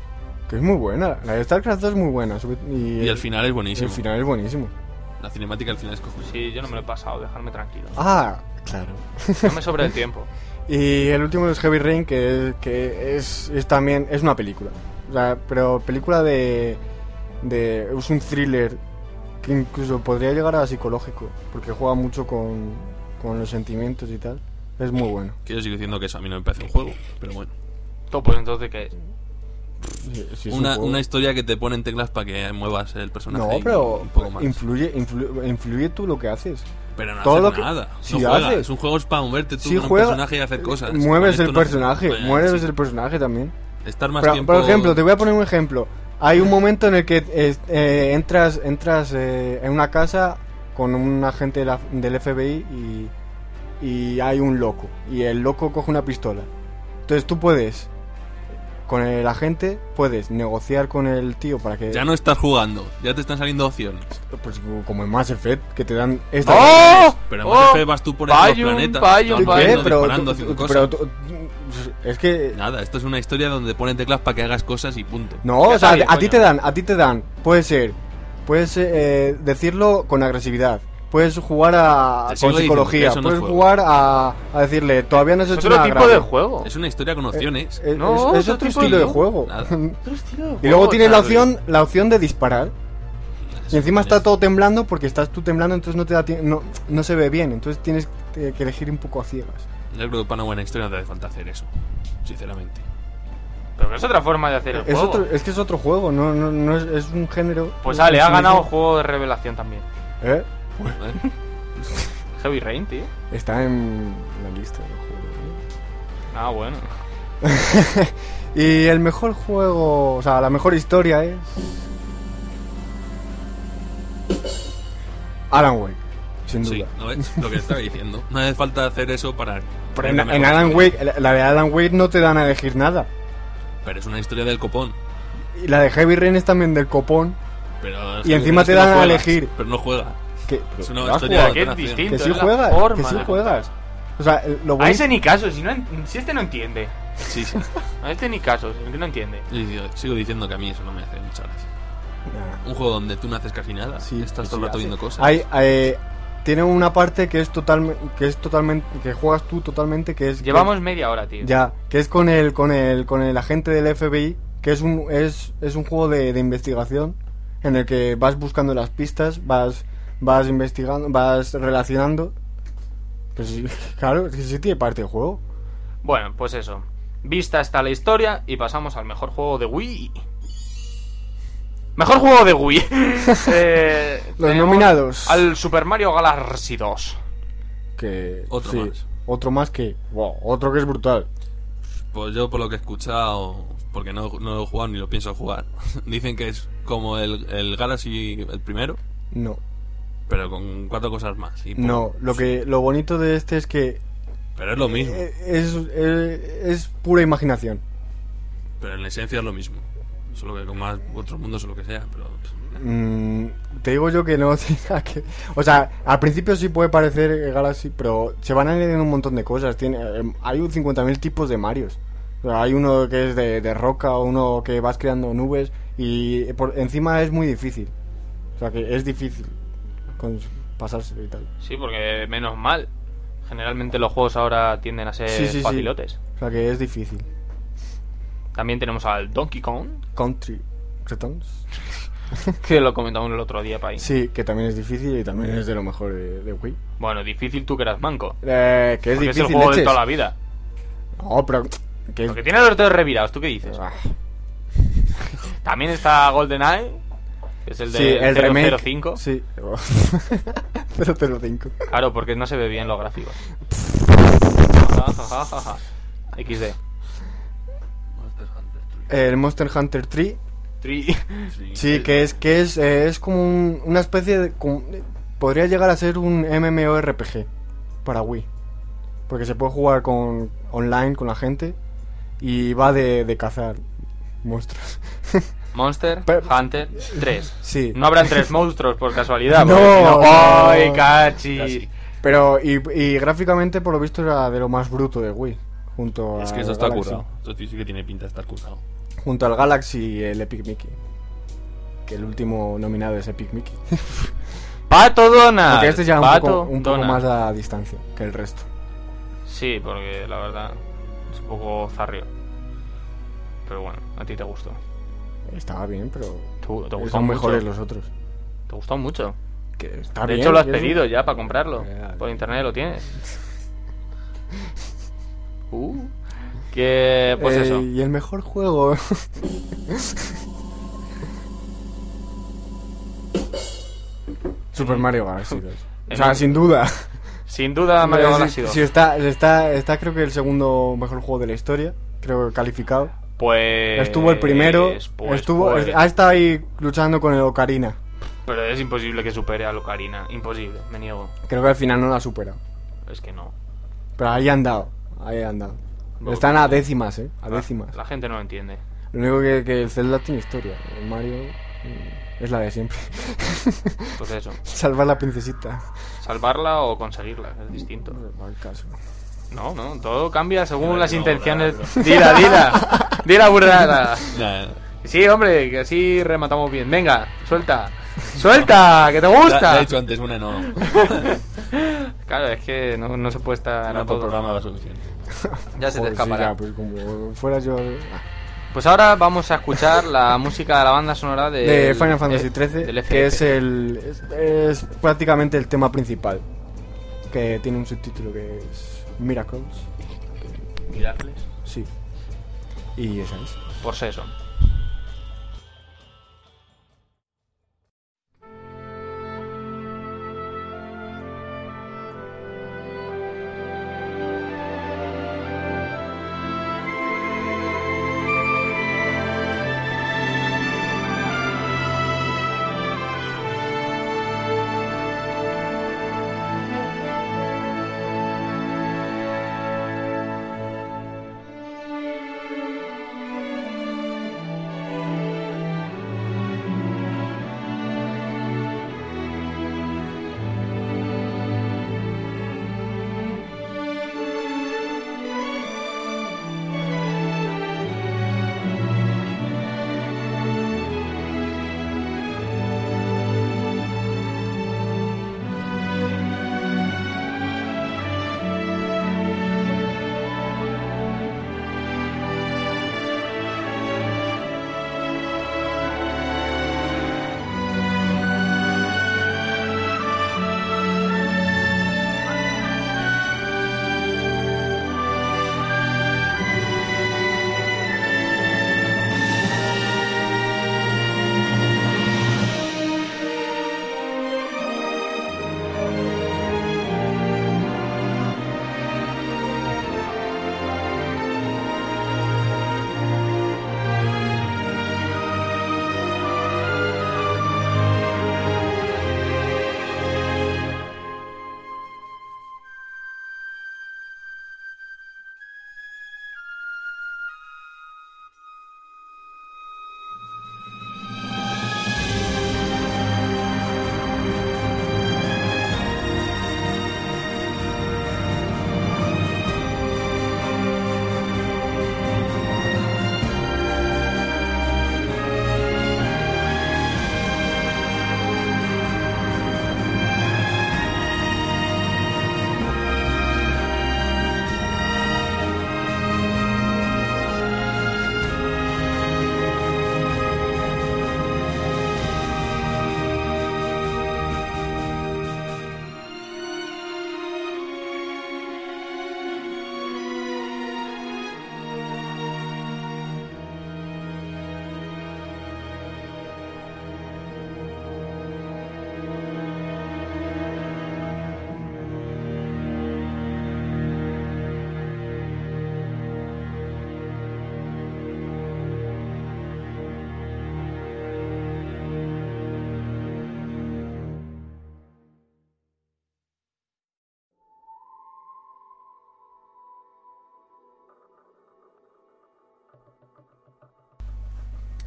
Que es muy buena. La de StarCraft 2 es muy buena. Y, Y el final es buenísimo. el final es buenísimo. La cinemática al final es cojonuda. Sí, yo no me lo he pasado, dejarme tranquilo. Ah, claro. No me sobra el [LAUGHS] tiempo. Y el último es Heavy Rain, que, que es, es también es una película. O sea, pero película de, de... Es un thriller que incluso podría llegar a psicológico, porque juega mucho con, con los sentimientos y tal. Es muy bueno. Que yo sigo diciendo que eso a mí no me parece un juego, pero bueno. Todo, pues entonces, ¿qué es? Sí, sí, es un Una, una historia que te pone en teclas para que muevas el personaje. No, pero un poco más. influye, influye, influye tú lo que haces. Pero no todo haces lo que- nada. si no juegas. haces- Es un juego es para moverte tú Si con un juega, personaje y hacer cosas. mueves Con el no- personaje, mueves sí. el personaje también. Estar más Pero, tiempo. Por ejemplo, te voy a poner un ejemplo. Hay un momento en el que eh, eh, entras, entras eh, en una casa con un agente de la- del FBI y, y hay un loco. Y el loco coge una pistola. Entonces tú puedes, con el agente, puedes negociar con el tío para que... Ya no estás jugando, ya te están saliendo opciones. Pues como en Mass Effect, que te dan... Esta ¡Oh! Pero en ¡Oh! Mass Effect vas tú por moviendo, Pero, disparando, cosas. es que Nada, esto es una historia donde ponen teclas para que hagas cosas y punto. No, o sea, a ti te dan, a ti te dan, puede ser, puedes eh, decirlo con agresividad, puedes jugar a, con psicología, no puedes jugar a, a decirle, todavía no has Es hecho otro nada tipo grave". de juego. Es una historia con opciones. Eh, No, es, es es otro otro estilo de tipo de juego. Nada. [LAUGHS] Otro estilo de y luego tienes la opción, la opción de disparar. Y encima está todo temblando porque estás tú temblando, entonces no te da no, no se ve bien, entonces tienes que elegir un poco a ciegas. Yo creo que para una buena historia no te hace falta hacer eso. Sinceramente. Pero que es otra forma de hacer el Es, juego. otro, es que es otro juego, no, no, no es, es un género. Pues es Ale, ha ganado juego de revelación también. ¿Eh? ¿Eh? Heavy Rain, tío. Está en la lista de juegos. ¿eh? Ah, bueno. [LAUGHS] Y el mejor juego, o sea, la mejor historia es. Alan Wake, sin duda. Sí, ¿no ves? Lo que estaba diciendo. No hace falta hacer eso para. Pero en, Alan historia. Wake, la- de Alan Wake no te dan a elegir nada. Pero es una historia del copón. Y la de Heavy Rain es también del copón. Pero Y encima te no dan a elegir. Pero no juega. Que, Es pero una has historia jugado, que es distinto. que sí es forma que sí juegas. O sea, lo A bonito- ese ni caso, si, no, en- si este no entiende. Sí, sí. [LAUGHS] A este ni caso, que no entiende. Yo sigo diciendo que a mí eso no me hace mucha gracia. Nah. Un juego donde tú no haces casi nada. Sí, estás todo el rato viendo cosas. Hay, hay- tiene una parte que es totalmente que es totalmente que juegas tú totalmente que es Llevamos media hora, tío. ya que es con el con el con el agente del FBI que es un es, es un juego de, de investigación en el que vas buscando las pistas vas vas investigando vas relacionando Pues sí, claro, sí tiene parte del juego. Bueno, pues eso. Vista está la historia y pasamos al mejor juego de Wii. Mejor juego de Wii. [LAUGHS] Eh, Los nominados. Al Super Mario Galaxy 2. Que, Otro sí, más. Otro más que. wow, otro que es brutal. Pues yo por lo que he escuchado, porque no, no lo he jugado ni lo pienso jugar, [LAUGHS] dicen que es como el, el Galaxy el primero, No. Pero con cuatro cosas más. y No, lo que lo bonito de este es que Pero es lo mismo. eh, es, eh, es pura imaginación. Pero en la esencia es lo mismo. Solo que con más otros mundos o lo que sea. Pero Mm, te digo yo que no [LAUGHS] tiene nada que... O sea, al principio sí puede parecer eh, Galaxy, pero se van añadiendo un montón de cosas. Tiene, eh, hay un 50.000 tipos de Marios. O sea, hay uno que es de, de roca, uno que vas creando nubes y por encima es muy difícil. O sea, que es difícil con, pasarse y tal. Sí, porque menos mal. Generalmente los juegos ahora tienden a ser Sí, sí, sí. facilotes. O sea, que es difícil. También tenemos al Donkey Kong, Country Returns. [LAUGHS] que lo comentamos el otro día ahí. Sí, que también es difícil y también es de lo mejor de, de Wii. Bueno, difícil tú que eras manco. Eh, que es Porque es difícil, el juego de toda la vida. No, pero... Que. Porque tiene los dedos revirados, ¿tú qué dices? Ah, También está GoldenEye, es el de sí, el remake. 005. Sí. [LAUGHS] 005. Claro, porque no se ve bien los gráficos. [LAUGHS] XD. Monster Hunter Three. El Monster Hunter 3. Tri- Sí, que es que es, eh, es como un- una especie de... como- podría llegar a ser un MMORPG para Wii. Porque se puede jugar con online con la gente y va de, de cazar monstruos. [LAUGHS] Monster Pero- Hunter 3. Sí. No habrán tres monstruos por casualidad. [LAUGHS] No, no-. ¡Ay, cachi! Casi. Pero, y, y gráficamente, por lo visto, era de lo más bruto de Wii. Junto Es al que eso está Galaxy. currado. Esto sí que tiene pinta de estar currado. Junto al Galaxy y el Epic Mickey. Que el último nominado es Epic Mickey. [LAUGHS] Pato Donald. Porque este ya un Pato poco, un poco más a distancia que el resto. Sí, porque la verdad es un poco zarrio. Pero bueno, a ti te gustó. Estaba bien, pero te mucho. mejores los otros. Te gustó mucho. Que está de bien, hecho, lo has un- pedido ya para comprarlo. Por internet lo tienes. [LAUGHS] Uh, que pues Eh, eso. Y el mejor juego. [LAUGHS] Super Mario Galaxy 2. O sea, sin duda. Sin duda Mario Galaxy 2. sí, está, está, está creo que el segundo mejor juego de la historia. Creo que calificado. Pues Estuvo el primero. pues, estuvo, pues, ha estado ahí luchando con el Ocarina. Pero es imposible que supere a Locarina. Imposible, me niego. Creo que al final no lo ha superado. Es que no. Pero ahí han dado. Ahí han dado. No, Están no. a décimas, eh. A La- décimas. La gente no lo entiende. Lo único que, que el Zelda tiene historia. El Mario mm, es la de siempre. Pues eso. [LAUGHS] Salvar la princesita. Salvarla o conseguirla, es distinto. Al caso. No, no, todo cambia según Dila las intenciones. Dila, dila. Dila burrada. Sí, hombre, que así rematamos bien. Venga, suelta. Suelta, que te gusta. Ya, ya he dicho antes, una no. [LAUGHS] Claro, es que no, no se puede estar por todo. programa va suficiente. [LAUGHS] Ya se te Joder, sí, ya, pues como fuera yo Pues ahora vamos a escuchar la música de la banda sonora de, de Final Fantasy XIII, que es el es, es prácticamente el tema principal, que tiene un subtítulo que es Miracles, Miracles. sí, y esa es. Por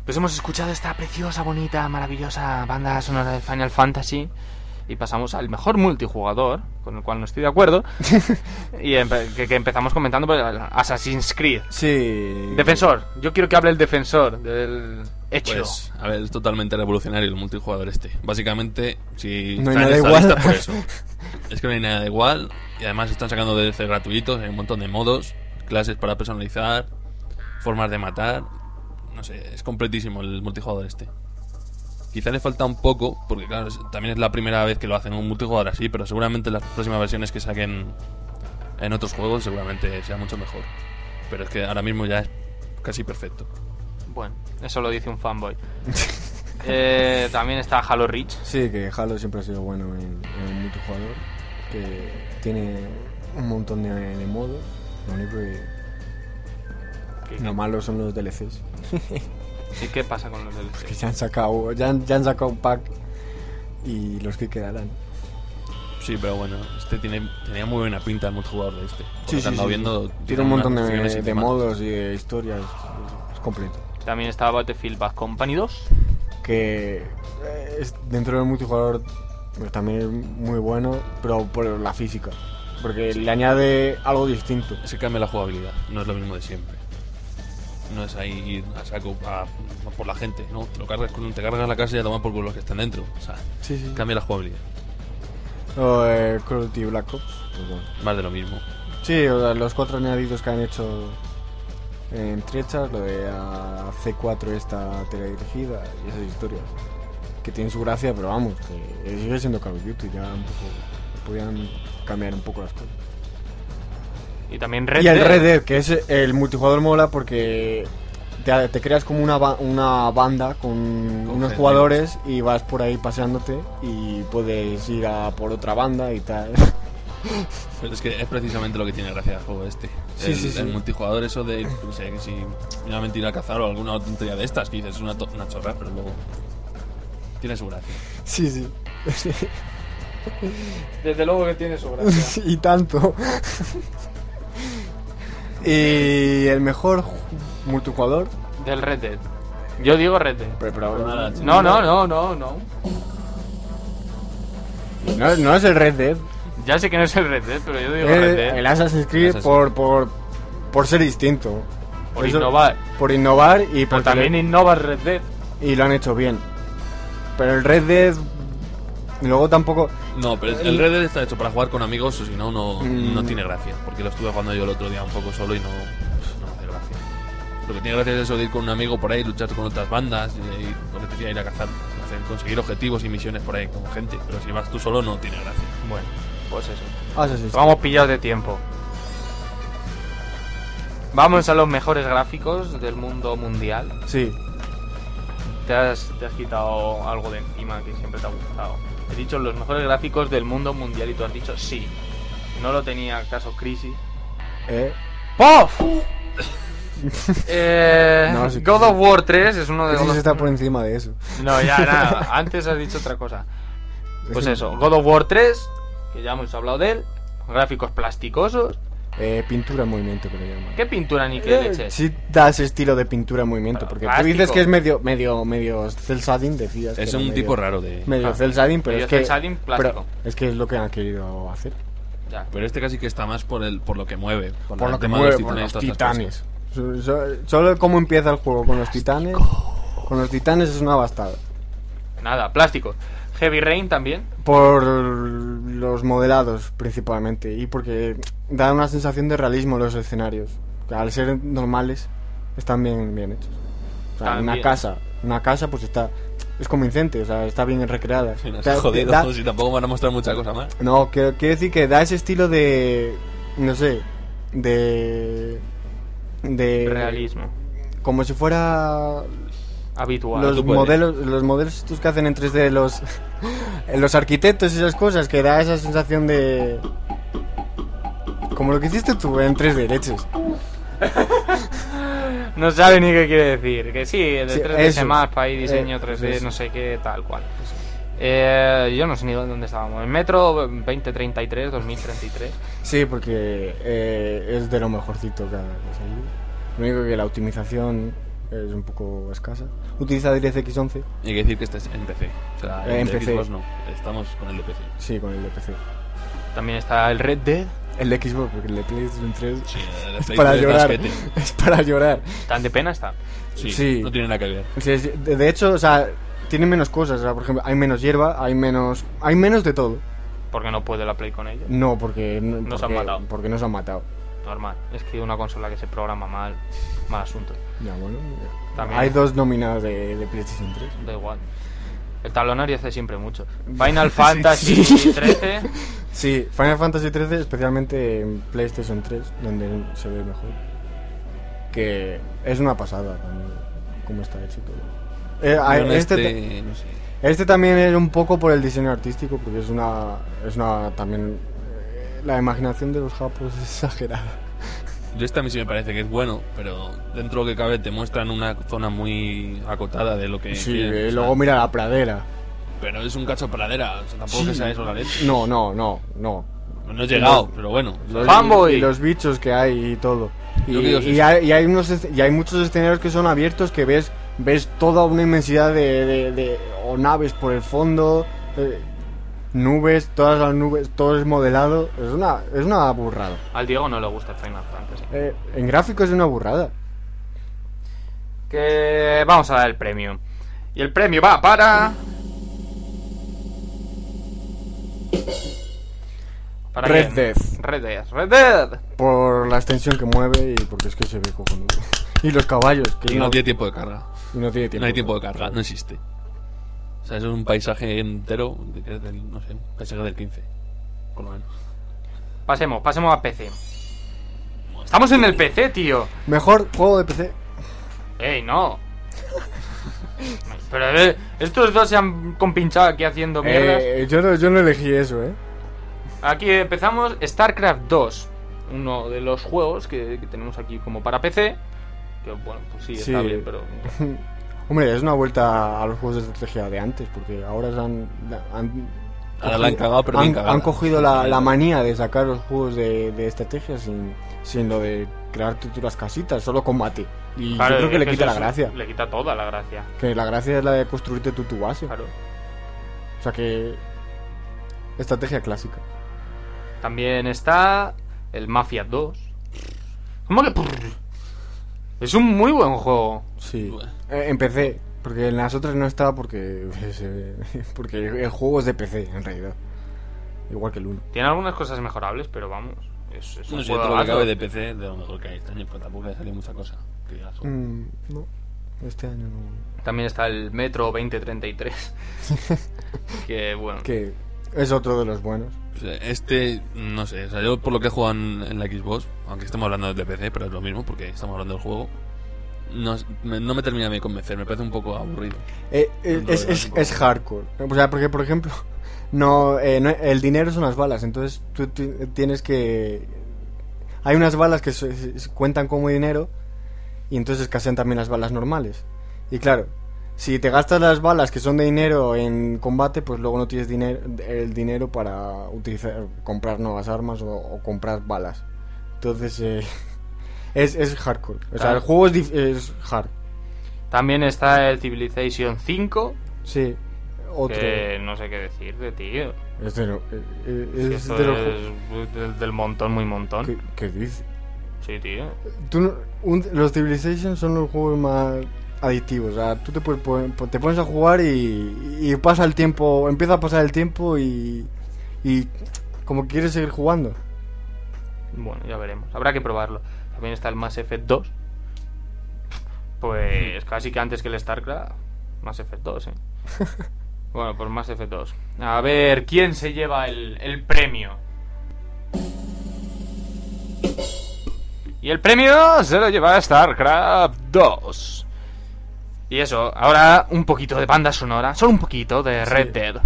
Pues hemos escuchado esta preciosa, bonita, maravillosa banda sonora de Final Fantasy y pasamos al mejor multijugador, con el cual no estoy de acuerdo, [LAUGHS] y empe- que, que empezamos comentando por el Assassin's Creed. Sí. Defensor, yo quiero que hable el defensor del hecho. Pues, a ver, es totalmente revolucionario el multijugador este. Básicamente, si No hay nada igual. lista por eso. [LAUGHS] Es que no hay nada igual. Y además están sacando DLC gratuitos, hay un montón de modos, clases para personalizar, formas de matar. No sé, es completísimo el multijugador este. Quizá le falta un poco, porque claro, también es la primera vez que lo hacen un multijugador así, pero seguramente las próximas versiones que saquen en otros juegos seguramente sea mucho mejor. Pero es que ahora mismo ya es casi perfecto. Bueno, eso lo dice un fanboy. [LAUGHS] Eh, también está Halo Reach. Sí, que Halo siempre ha sido bueno en, en el multijugador. Que tiene un montón de, de modos. Lo único que. ¿Qué, Lo malo son los DLCs. [LAUGHS] ¿Y qué pasa con los DLC? Que ya han sacado, ya han, ya han sacado un pack. Y los que quedarán. Sí, pero bueno, este tiene, tenía muy buena pinta el multijugador de este. He andado viendo, Tiene un montón de, modos y de historias. Es, completo. También está Battlefield Bad Company 2. Que eh, es, dentro del multijugador pues, también es muy bueno, pero por la física. Porque le añade algo distinto. Que cambia la jugabilidad, no es lo mismo de siempre. No es ahí ir a saco a- a por la gente, no. Te, lo cargas, con- te cargas la casa y a tomar por culo los que están dentro. O sea, Sí, sí. cambia la jugabilidad. O eh, Call of Duty Black Ops. pues bueno. Más de lo mismo. Sí, o sea, los cuatro añadidos que han hecho en trechas, lo de a C4 esta teledirigida y esas historias. Que tienen su gracia, pero vamos, que sigue siendo Call of Duty, ya un poco. Podían cambiar un poco las cosas. Y también Red y el Dead. Red Dead, que es el multijugador mola porque te, te creas como una, ba- una banda con, unos jugadores y vas por ahí paseándote y puedes ir a por otra banda y tal. [LAUGHS] Pero es que es precisamente lo que tiene gracia el juego este. Sí, el, sí, sí. el multijugador, eso de, no sé, que si finalmente ir a cazar o alguna tontería de estas, que dices, es una, to- una chorra, pero luego tiene su gracia. sí, sí. Desde luego que tiene su [LAUGHS] gracia. y tanto. [LAUGHS] y el mejor ju- multijugador. Del Red Dead. Yo digo Red Dead. Pero, pero- Nada, No, no, no, no, no. no, no es el Red Dead. Ya sé que no es el Red Dead, pero yo digo Red Dead. el Assassin's Creed Assassin's por, por, por ser distinto. Por Eso- innovar. Por innovar y Pero porque también innova el Red Dead. y lo han hecho bien. Pero el Red Dead luego tampoco No, pero el Red Dead está hecho para jugar con amigos o si no, no, Mm. no tiene gracia. Porque lo estuve jugando yo el otro día un poco solo y no, pues, no me hace gracia. Lo que tiene gracia es eso de ir con un amigo por ahí, luchar con otras bandas y, y lo que te decía, ir a cazar, hacer- conseguir objetivos y misiones por ahí con gente. Pero si vas tú solo no tiene gracia. Bueno, pues eso. Creed. Vamos pillados de tiempo. Vamos a los mejores gráficos del mundo mundial. Sí, Te has, te has quitado algo de encima que siempre te ha gustado. He dicho los mejores gráficos del mundo mundial y tú has dicho sí. No lo tenía caso Crisis. eh, ¡Pof! [LAUGHS] eh, No, sí, God of War 3 es uno de los... está por encima de eso. No, ya, [LAUGHS] nada. Antes has dicho otra cosa. Pues eso, God of War 3, que ya hemos hablado de él. Gráficos plasticosos. Eh, pintura en movimiento que le llaman. ¿Qué pintura ni qué Eh, leches? Sí da ese estilo de pintura en movimiento, Pero porque plástico. tú dices que es medio medio medio cel shading, decías. que Es era un medio- tipo raro de... Medio Ah, cel shading, pero medio es que shading plástico. pero es que es lo que han querido hacer. Ya. Pero este casi que está más por el por lo que mueve. Por el lo que mueve, por los titanes. So- so- Solo cómo empieza el juego con los titanes. Con los titanes es una bastada. Nada, plástico. Heavy Rain también. Por los modelados principalmente y porque da una sensación de realismo los escenarios. Que Al ser normales están bien bien hechos. O sea, una casa, una casa pues está es convincente, o sea, está bien recreada. Sí, Da- ha jodido, da- [LAUGHS] si tampoco van a mostrar mucha cosa más. No, quiero, quiero decir que da ese estilo de. No sé. De. De. Realismo. Como si fuera. Habitual. Los modelos, los modelos estos que hacen en 3D, los. [LAUGHS] los arquitectos y esas cosas, que da esa sensación de. Como lo que hiciste tú en 3D, leches. [LAUGHS] No sabe ni qué quiere decir. Que sí, de Sí, 3D eso. mapa y diseño Eh, 3D, eso. no sé qué, tal cual. Eh, yo no sé ni dónde estábamos. En Metro 2033, 2033. Sí, porque eh, es de lo mejorcito que ha que ha salido. Lo único que la optimización es un poco escasa. Utiliza DirectX 11, Hay que decir que este es en PC. O sea, Eh, en PC. Xbox no. Estamos con el de PC. sí, con el de PC. También está el Red Dead. El de Xbox, porque el de PlayStation 3 Sí, el de es Play para 3 llorar. [LAUGHS] Es para llorar. Tan de pena está. Sí, Sí. no tiene nada que ver. Sí, sí, de, de hecho, o sea, tiene menos cosas. O sea, por ejemplo, hay menos hierba, hay menos. Hay menos de todo. Porque no puede la Play con ella. No, porque. No, Nos han porque- matado. Porque nos han matado. Normal. Es que una consola que se programa mal, mal asunto. Ya, bueno. También. Hay dos nominados de, de PlayStation 3. Da igual. El talonario hace siempre mucho. [LAUGHS] Final Fantasy sí. [LAUGHS] 13. Sí, Final Fantasy 13, especialmente en PlayStation 3, donde se ve mejor. Que es una pasada también, cómo está hecho todo. Eh, este, este, no sé. este también es un poco por el diseño artístico, porque es una. Es una también. Eh, La imaginación de los japos es exagerada. Yo este a mí sí me parece que es bueno, pero dentro de lo que cabe te muestran una zona muy acotada de lo que Sí, quieren, y o sea, luego mira la pradera. Pero es un cacho pradera, o sea, tampoco Sí. que sea eso la leche. No, no, no, no. No he llegado, pero bueno. Los- Fanboy. Y los bichos que hay y todo. Y, hay, y hay unos, y hay muchos escenarios que son abiertos que ves ves toda una inmensidad de, de- de- o naves por el fondo, eh, nubes, todas las nubes, todo es modelado. Es una, es una burrada. Al Diego no le gusta el Final Fantasy. Eh, en gráficos es una burrada. Que vamos a dar el premio. Y el premio va para. ¿Para Red quién? Dead. Red Dead. Red Dead. Por la extensión que mueve y porque es que se ve cojonudo. [LAUGHS] Y los caballos, que Y no, no tiene tiempo de carga. y no tiene tiempo. No hay tiempo de carga, no existe. O sea, eso es un paisaje entero, del, no sé, un paisaje del 15. Por lo menos. Pasemos, pasemos a PC. Estamos en el PC, tío. Mejor juego de PC. Ey, no. Pero eh, estos dos se han compinchado aquí haciendo mierdas. Eh, yo, no, yo no elegí eso, eh. Aquí empezamos StarCraft 2, uno de los juegos que, que tenemos aquí como para PC. Que bueno, pues sí, está Sí. bien, pero. [LAUGHS] Hombre, es una vuelta a los juegos de estrategia de antes, porque ahora se han, han, Ahora la han cagado, pero han, han cogido la, la manía de sacar los juegos de, de estrategia sin, sin lo de crear tuturas casitas, solo combate. Y Claro, yo creo que le quita la gracia. Le quita toda la gracia. Que la gracia es la de construirte tú tu base. Claro. O sea que. Estrategia clásica. También está el Mafia 2. ¿Cómo que? Es un muy buen juego. Sí. Eh, en PC, porque en las otras no estaba porque. se- [LAUGHS] porque el juego es de PC, en realidad. Igual que el 1. Tiene algunas cosas mejorables, pero vamos. Es, es un No sé, todo lo que cabe de PC, de lo mejor que hay este año, pero tampoco le salido mucha cosa. Que digas, oh. Mm, no, este año no. También está el Metro 2033. [LAUGHS] que bueno. Que es otro de los buenos. O sea, Este, no sé, o sea, yo por lo que he jugado en, en la Xbox, aunque estamos hablando de PC, pero es lo mismo porque estamos hablando del juego, no, no me termina de convencer, me parece un poco aburrido. Eh, eh, es, es, es hardcore. O sea, porque, por ejemplo, [LAUGHS] no, eh, no- el dinero son las balas. Entonces tú ti- tienes que. Hay unas balas que se- se cuentan como dinero y entonces escasean también las balas normales. Y claro, si te gastas las balas que son de dinero en combate, pues luego no tienes dinero, el dinero para utilizar, comprar nuevas armas o, o comprar balas. Entonces eh, [LAUGHS] es, es hardcore. O sea, el juego es, es hard. También está el Civilization 5. Sí. Otro. Que no sé qué decir de tío. Es de, lo- eh, eh, es de es del, montón, muy montón. ¿Qué, qué dices? Sí, tío. Tú un- los Civilization son los juegos más adictivos. O sea, tú te, puedes te pones a jugar y, y pasa el tiempo, empieza a pasar el tiempo y, y como que quieres seguir jugando. Bueno, ya veremos. Habrá que probarlo. También está el Mass Effect 2. Pues casi que antes que el StarCraft. Mass Effect 2, eh. [LAUGHS] bueno, pues Mass Effect 2. A ver, ¿quién se lleva el, el premio? Y el premio se lo lleva StarCraft 2. Y eso, ahora un poquito de banda sonora, solo un poquito de Red Sí. Dead.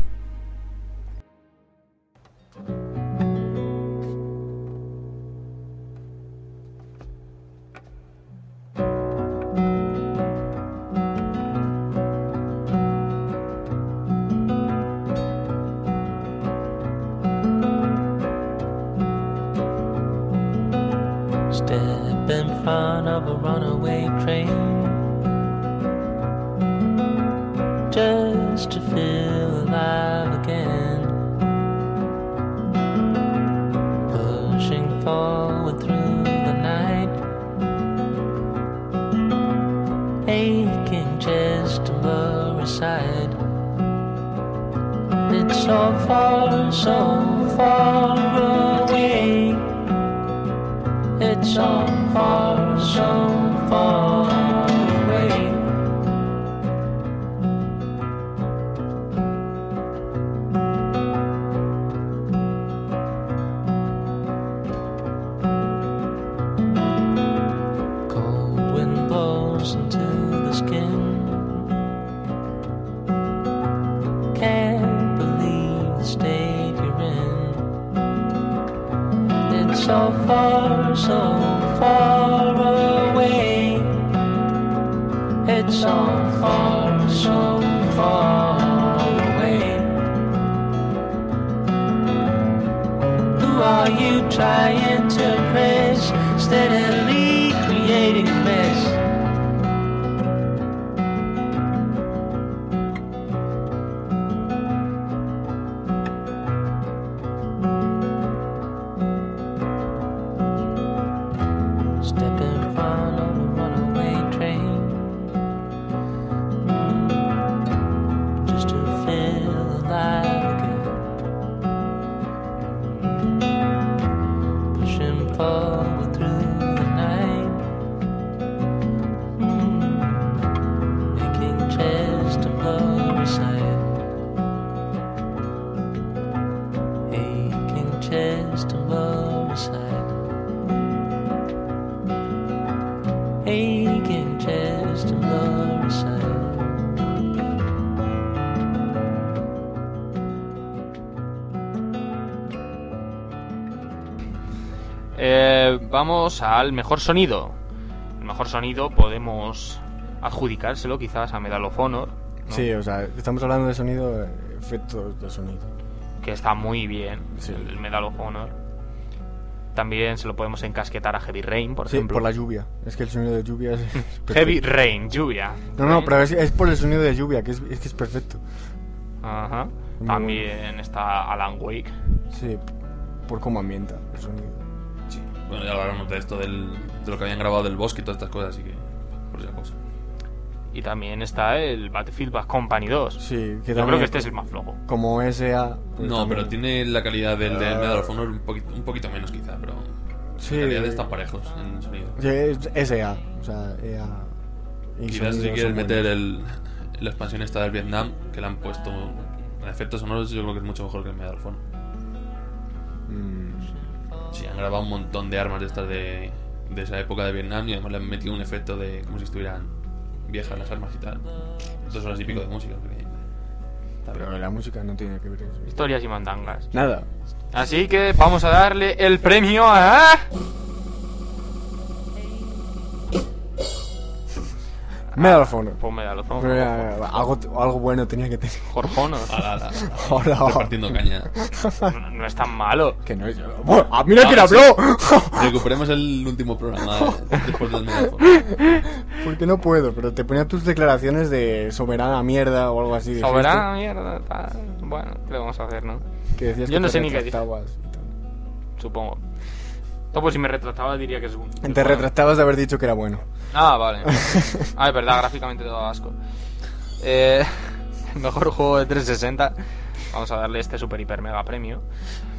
Vamos al mejor sonido. El mejor sonido podemos adjudicárselo quizás a Medal of Honor, ¿no? Sí, o sea, estamos hablando de sonido, eh, efectos de sonido. que está muy bien, Sí. el Medal of Honor. También se lo podemos encasquetar a Heavy Rain, por Sí, ejemplo. por la lluvia. Es que el sonido de lluvia es. es [LAUGHS] perfecto. Heavy Rain, lluvia. No, no, pero es, es por el sonido de lluvia, que es, es que es perfecto. Ajá. También está Alan Wake. Sí, por cómo ambienta el sonido. Bueno, ya hablaremos de esto, del, de lo que habían grabado del bosque y todas estas cosas, así que. Por esa cosa. Y también está el Battlefield Bad Company 2. Sí, que Yo también, creo que este es el más flojo. Como SA. pues No, también- pero tiene la calidad del, del Ah. Medal of Honor un poquito, un poquito menos, quizá, pero. Sí. La calidad están parejos en sonido. Sí, es SA, o sea, EA. y Quizás si quieres meter el, la expansión esta del Vietnam, que le han puesto en efectos sonoros, yo creo que es mucho mejor que el Medal of Honor. Mm, Sí, han grabado un montón de armas de estas de, de esa época de Vietnam y además le han metido un efecto de como si estuvieran viejas las armas y tal. Dos horas y pico de música. pero la música no tiene que ver eso. Historias y mandangas. Nada. Así que vamos a darle el premio a... Medal of Honor. Pues eh, algo, algo bueno tenía que tener. Ala. Hola. Repartiendo caña. No, no es tan malo. Que no es. ¡Bueno! ¡Ah, mira quién Ah, sí. habló! Recuperemos el último programa eh, después del. Porque no puedo, pero te ponía tus declaraciones de soberana mierda o algo así. dijiste, Soberana mierda. tal. Bueno, ¿qué le vamos a hacer, no? Que decías Yo que no te sé ni qué. Supongo. No, pues si me retrataba diría que es un... Te bueno. retractabas de haber dicho que era bueno. Ah, vale. [LAUGHS] Ah, es verdad, gráficamente todo asco. Eh, [LAUGHS] mejor juego de 360. Vamos a darle este super hiper mega premio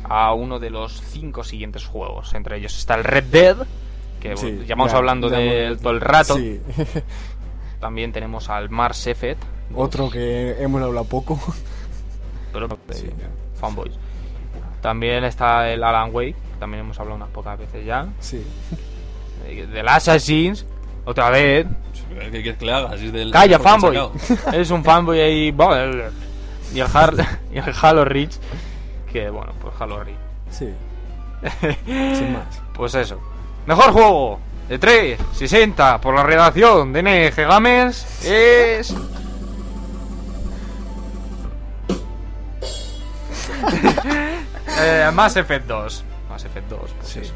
a uno de los cinco siguientes juegos. Entre ellos está el Red Dead, que Sí, ya vamos ya, hablando ya de todo el rato. Sí. [LAUGHS] También tenemos al Mars Effect, Otro que hemos hablado poco. pero Sí, ya. fanboys. También está el Alan Wake, también hemos hablado unas pocas veces ya. Sí. Eh, Del Assassins, otra vez. ¿Qué quieres que le haga? Si es del- Calla, fanboy. sacado. [LAUGHS] Es un fanboy ahí. bueno, Y el, Har- y el Halo Reach. Que bueno, pues Halo Reach. Sí. [LAUGHS] Sin más. Pues eso. Mejor juego de 360 por la redacción de NG Gamers es. [LAUGHS] eh, Mass Effect 2. Mass Effect 2, pues Sí. eso.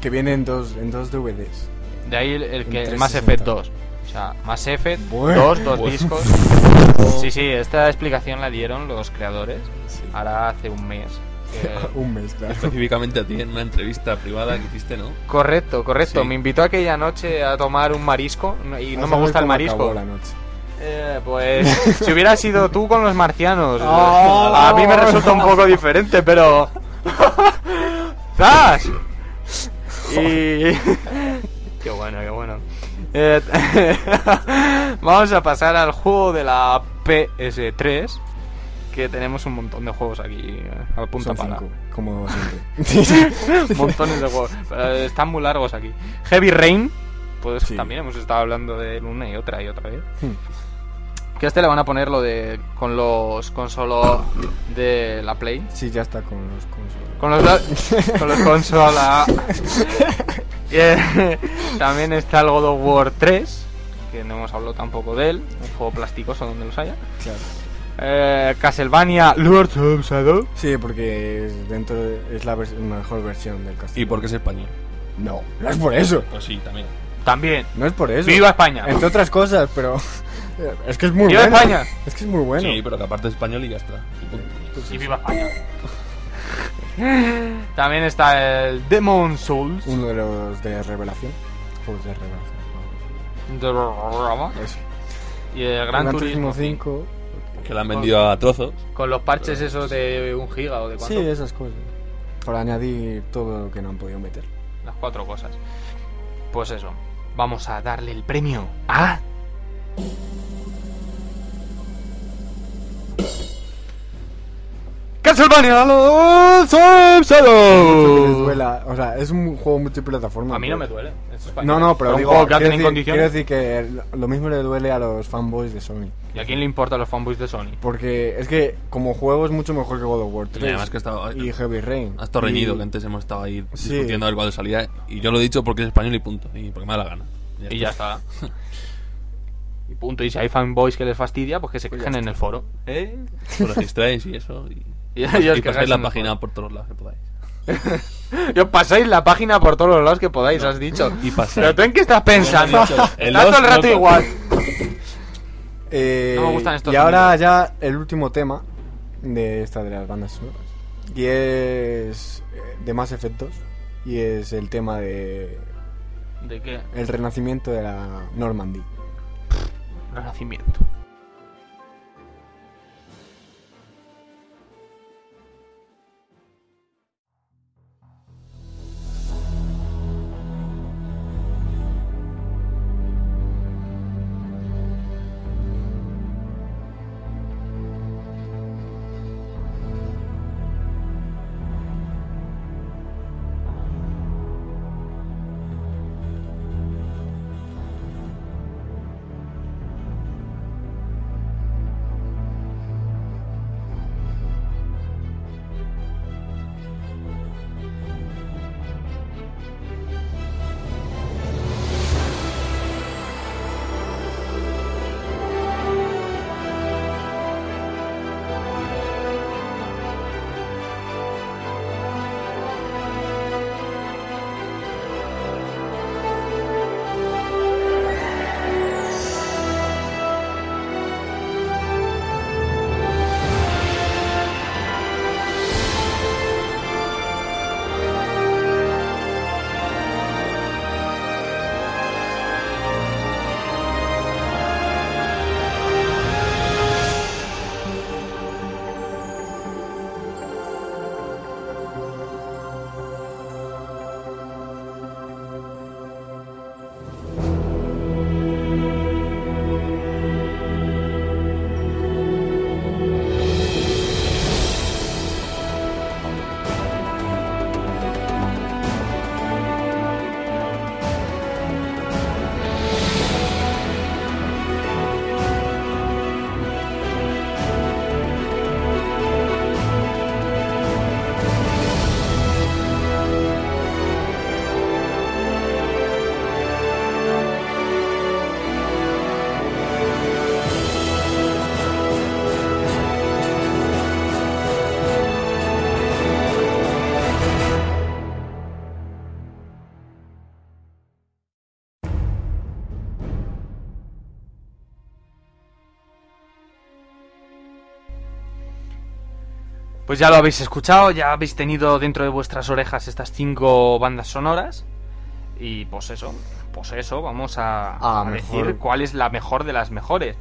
Que viene en dos, en dos DVDs. De ahí el, el que el Mass 360. Effect 2. O sea, Mass Effect, Bueno. dos, dos Bueno. discos. [LAUGHS] Sí, sí, esta explicación la dieron los creadores. Sí. Ahora hace un mes. [LAUGHS] Un mes, claro. Específicamente a ti en una entrevista privada que hiciste, ¿no? Correcto, correcto. Sí. Me invitó aquella noche a tomar un marisco y no me gusta el marisco. acabó la noche. Eh, pues si hubiera sido tú con los marcianos, Oh. [LAUGHS] a mí me resulta un poco diferente, pero [LAUGHS] ¡Zas! Y [LAUGHS] qué bueno, qué bueno. Eh, [LAUGHS] Vamos a pasar al juego de la PS3, que tenemos un montón de juegos aquí eh, al punta Son pala. cinco, como siempre. Montones de juegos. Pero están muy largos aquí. Heavy Rain, pues Sí. también hemos estado hablando de él una y otra y otra vez. Hmm. Que a este le van a poner lo de. con los consolos de la Play. Sí, ya está con los consolas. Con los, [LAUGHS] con los consolas. [LAUGHS] Eh, también está el God of War 3, que no hemos hablado tampoco de él. Un juego plasticoso donde los haya. Claro. Eh, Castlevania Lords of Shadow. Sí, porque es dentro de- es la vers- mejor versión del castillo. ¿Y por qué es español? No, no es por eso. Pues sí, también. También. No es por eso. ¡Viva España! Entre otras cosas, pero es que es muy ¡Viva bueno. España! Es que es muy bueno. Sí, pero que aparte es español y ya está. Y viva España. También está el Demon Souls. Uno de los de revelación. Juegos de revelación. Eso. Y el Gran, Turismo 5. Que la han vendido a trozos. Con los parches esos de un giga o de cuánto. Sí, esas cosas. Para añadir todo lo que no han podido meter. Las cuatro cosas. Pues eso. Vamos a darle el premio a. Castlevania les Shadow. duela. O sea, es un juego multiplataforma. A mí no me duele. es español. No, no, pero un digo, juego que hacen quiero en condiciones. quiero decir que lo mismo le duele a los fanboys de Sony. ¿Y a quién le importa a los fanboys de Sony? Porque es que como juego es mucho mejor que God of War 3. Y además que estaba- y Heavy Rain. Ha estado reñido, Y- que antes hemos estado ahí Sí. discutiendo a ver cuándo salía. Y yo lo he dicho porque es español y punto. Y porque me da la gana. Y ya está. [LAUGHS] Y punto. Y si hay fanboys que les fastidia, pues que se quejen en el foro. ¿Eh? Os registráis y eso. Y, Y y pasáis la página por todos lados que podáis. [LAUGHS] Y os pasáis la página por todos los lados que podáis, has dicho. Y pasáis. Pero tú en qué estás pensando? El [LAUGHS] Está todo el rato no- igual. Eh, No me gustan estos Y ahora ya el último tema de esta de las bandas sonoras. Y es eh, de Mass Effect 2. Y es el tema de ¿De qué? el renacimiento de la Normandy. Renacimiento. Pues ya lo habéis escuchado, ya habéis tenido dentro de vuestras orejas estas cinco bandas sonoras. Y pues eso, pues eso, vamos a, Ah, decir cuál es la mejor de las mejores.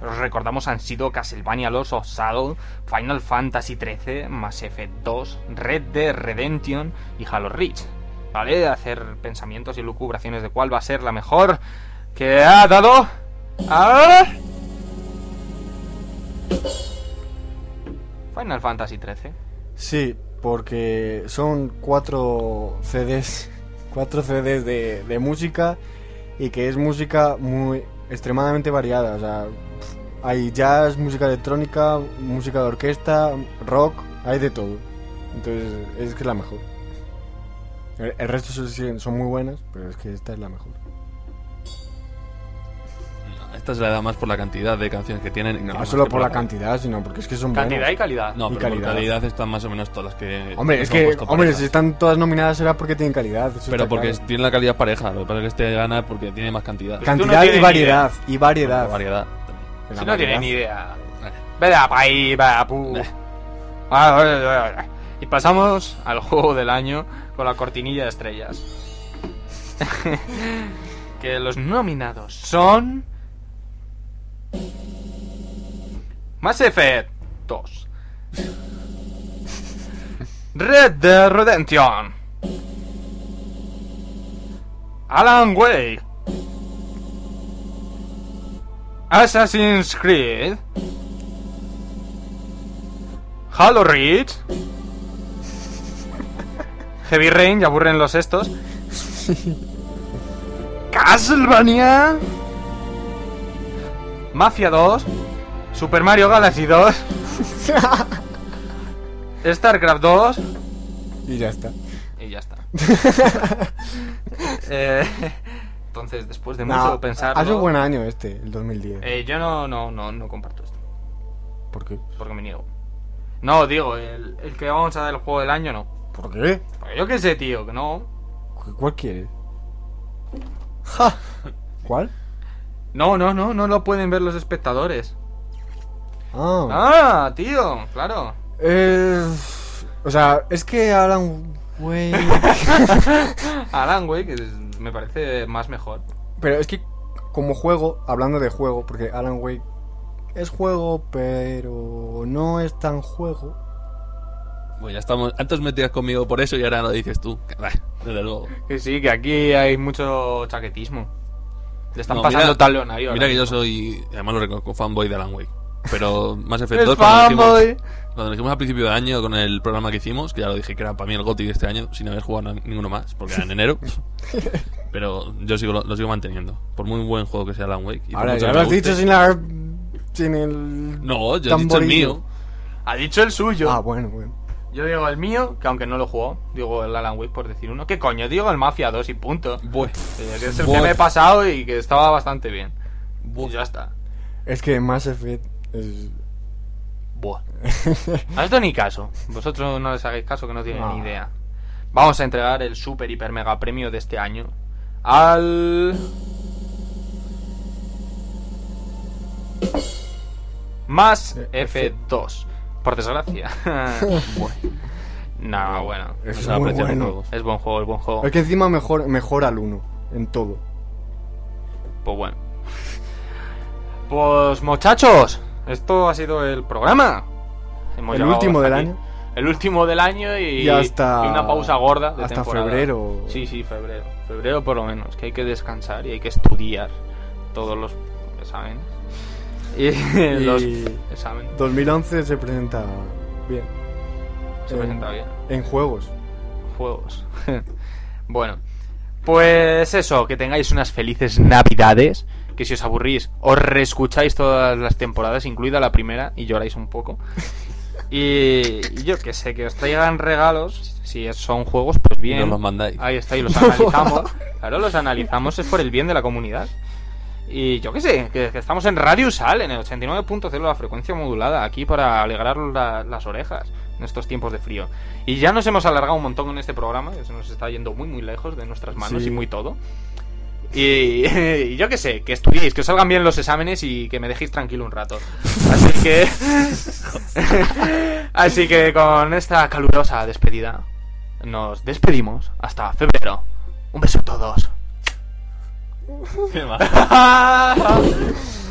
Os recordamos han sido Castlevania Los of Shadow, Final Fantasy XIII, Mass Effect 2, Red Dead Redemption y Halo Reach. ¿Vale? Hacer pensamientos y lucubraciones de cuál va a ser la mejor que ha dado a... Final Fantasy XIII. Sí, porque son cuatro CDs, cuatro CDs de, de música y que es música muy extremadamente variada. O sea, hay jazz, música electrónica, música de orquesta, rock, hay de todo. Entonces es que es la mejor. El, el resto son, son muy buenas, pero es que esta es la mejor. Esta se la da más por la cantidad de canciones que tienen. No solo por la cantidad, sino porque es que son Cantidad y buenas. calidad. No, y pero por calidad. calidad están más o menos todas las que. Hombre, es que, hombre, parejas. si están todas nominadas será porque tienen calidad. Pero porque claro. tiene la calidad pareja. Lo que pasa es que este gana porque tiene más cantidad. Pues no Cantidad y variedad. Y variedad. variedad. Si no tiene variedad. ni idea. Vete a pa' ahí, va, pu. Eh. Ah. Y pasamos al juego del año con la cortinilla de estrellas. [LAUGHS] que los nominados son. Mass Effect 2. Red Dead Redemption. Alan Wake. Assassin's Creed. Halo Reach. [LAUGHS] Heavy Rain, ya aburren los estos. Castlevania. Mafia 2. Super Mario Galaxy 2. [LAUGHS] StarCraft 2. Y ya está. Y ya está. [LAUGHS] Eh, entonces, después de No, mucho pensar. Ha sido buen año este, el 2010. Eh, yo no, no, no, no comparto esto. ¿Por qué? Porque me niego. No, digo, el, el que vamos a dar el juego del año no. ¿Por qué? Porque yo qué sé, tío, que no. ¿Cu- ¿Cuál quieres? ¡Ja! ¿Cuál? No, no, no, no lo pueden ver los espectadores. Ah. Ah, tío, claro. Eh, o sea, es que Alan Wake... [LAUGHS] Alan Wake es- me parece más mejor. Pero es que como juego, hablando de juego, porque Alan Wake es juego, pero no es tan juego. Pues ya estamos. Antes metías conmigo por eso y ahora lo dices tú. Desde luego. Que sí, que aquí hay mucho chaquetismo. Le están No, pasando mira- tal leonario. Mira que yo soy. Además lo reconozco, fanboy de Alan Wake. Pero Mass Effect Es 2, cuando dijimos, fanboy. cuando dijimos al principio de año con el programa que hicimos, que ya lo dije que era para mí el GOTY de este año, sin haber jugado a ninguno más, porque era en enero. [LAUGHS] pero yo sigo, lo, lo sigo manteniendo. Por muy buen juego que sea Alan Wake. y Ahora, ya lo has dicho sin la... Sin el... No, yo he dicho el mío. Ha dicho el suyo. Ah, bueno, bueno. Yo digo el mío, que aunque no lo jugó, digo el Alan Wake por decir uno. ¿Qué coño? Digo el Mafia 2 y punto. Bueno, Eh, Que es el Buah. que me he pasado y que estaba bastante bien. Y ya está. Es que Mass Effect es... Buah. [LAUGHS] A esto ni caso. Vosotros no les hagáis caso que no tienen ni idea. Vamos a entregar el super hiper mega premio de este año al más Eh, F2. Por desgracia. [LAUGHS] Bueno. No, bueno. Es se muy aprecian los bueno. juegos. Es buen juego, es buen juego. Es que encima mejor, mejora al 1 en todo. Pues bueno. Pues muchachos, esto ha sido el programa. Hemos El último del aquí. año. El último del año y, Y hasta- y una pausa gorda de hasta temporada. febrero. Sí, sí, febrero. Febrero por lo menos, que hay que descansar y hay que estudiar todos los exámenes. Y, Y [LAUGHS] los [LAUGHS] exámenes 2011 se presenta bien. se en- presenta bien. En juegos. juegos. [LAUGHS] bueno, pues eso, que tengáis unas felices navidades. Que si os aburrís, os reescucháis todas las temporadas, incluida la primera, y lloráis un poco. [LAUGHS] Y, yo que sé, que os traigan regalos, si es- son juegos, pues bien. nos los mandáis. Ahí está, y los analizamos. [LAUGHS] claro, los analizamos, es por el bien de la comunidad. Y yo qué sé, que, que estamos en Radio Sal, en el 89.0, la frecuencia modulada, aquí para alegrar la- las orejas en estos tiempos de frío. Y ya nos hemos alargado un montón en este programa, que se nos está yendo muy, muy lejos de nuestras manos Sí. y muy todo. Y, [LAUGHS] y yo qué sé, que estudiéis, que os salgan bien los exámenes y que me dejéis tranquilo un rato. Así que. [LAUGHS] Así que con esta calurosa despedida, nos despedimos hasta febrero. Un beso a todos. Qué. [LAUGHS]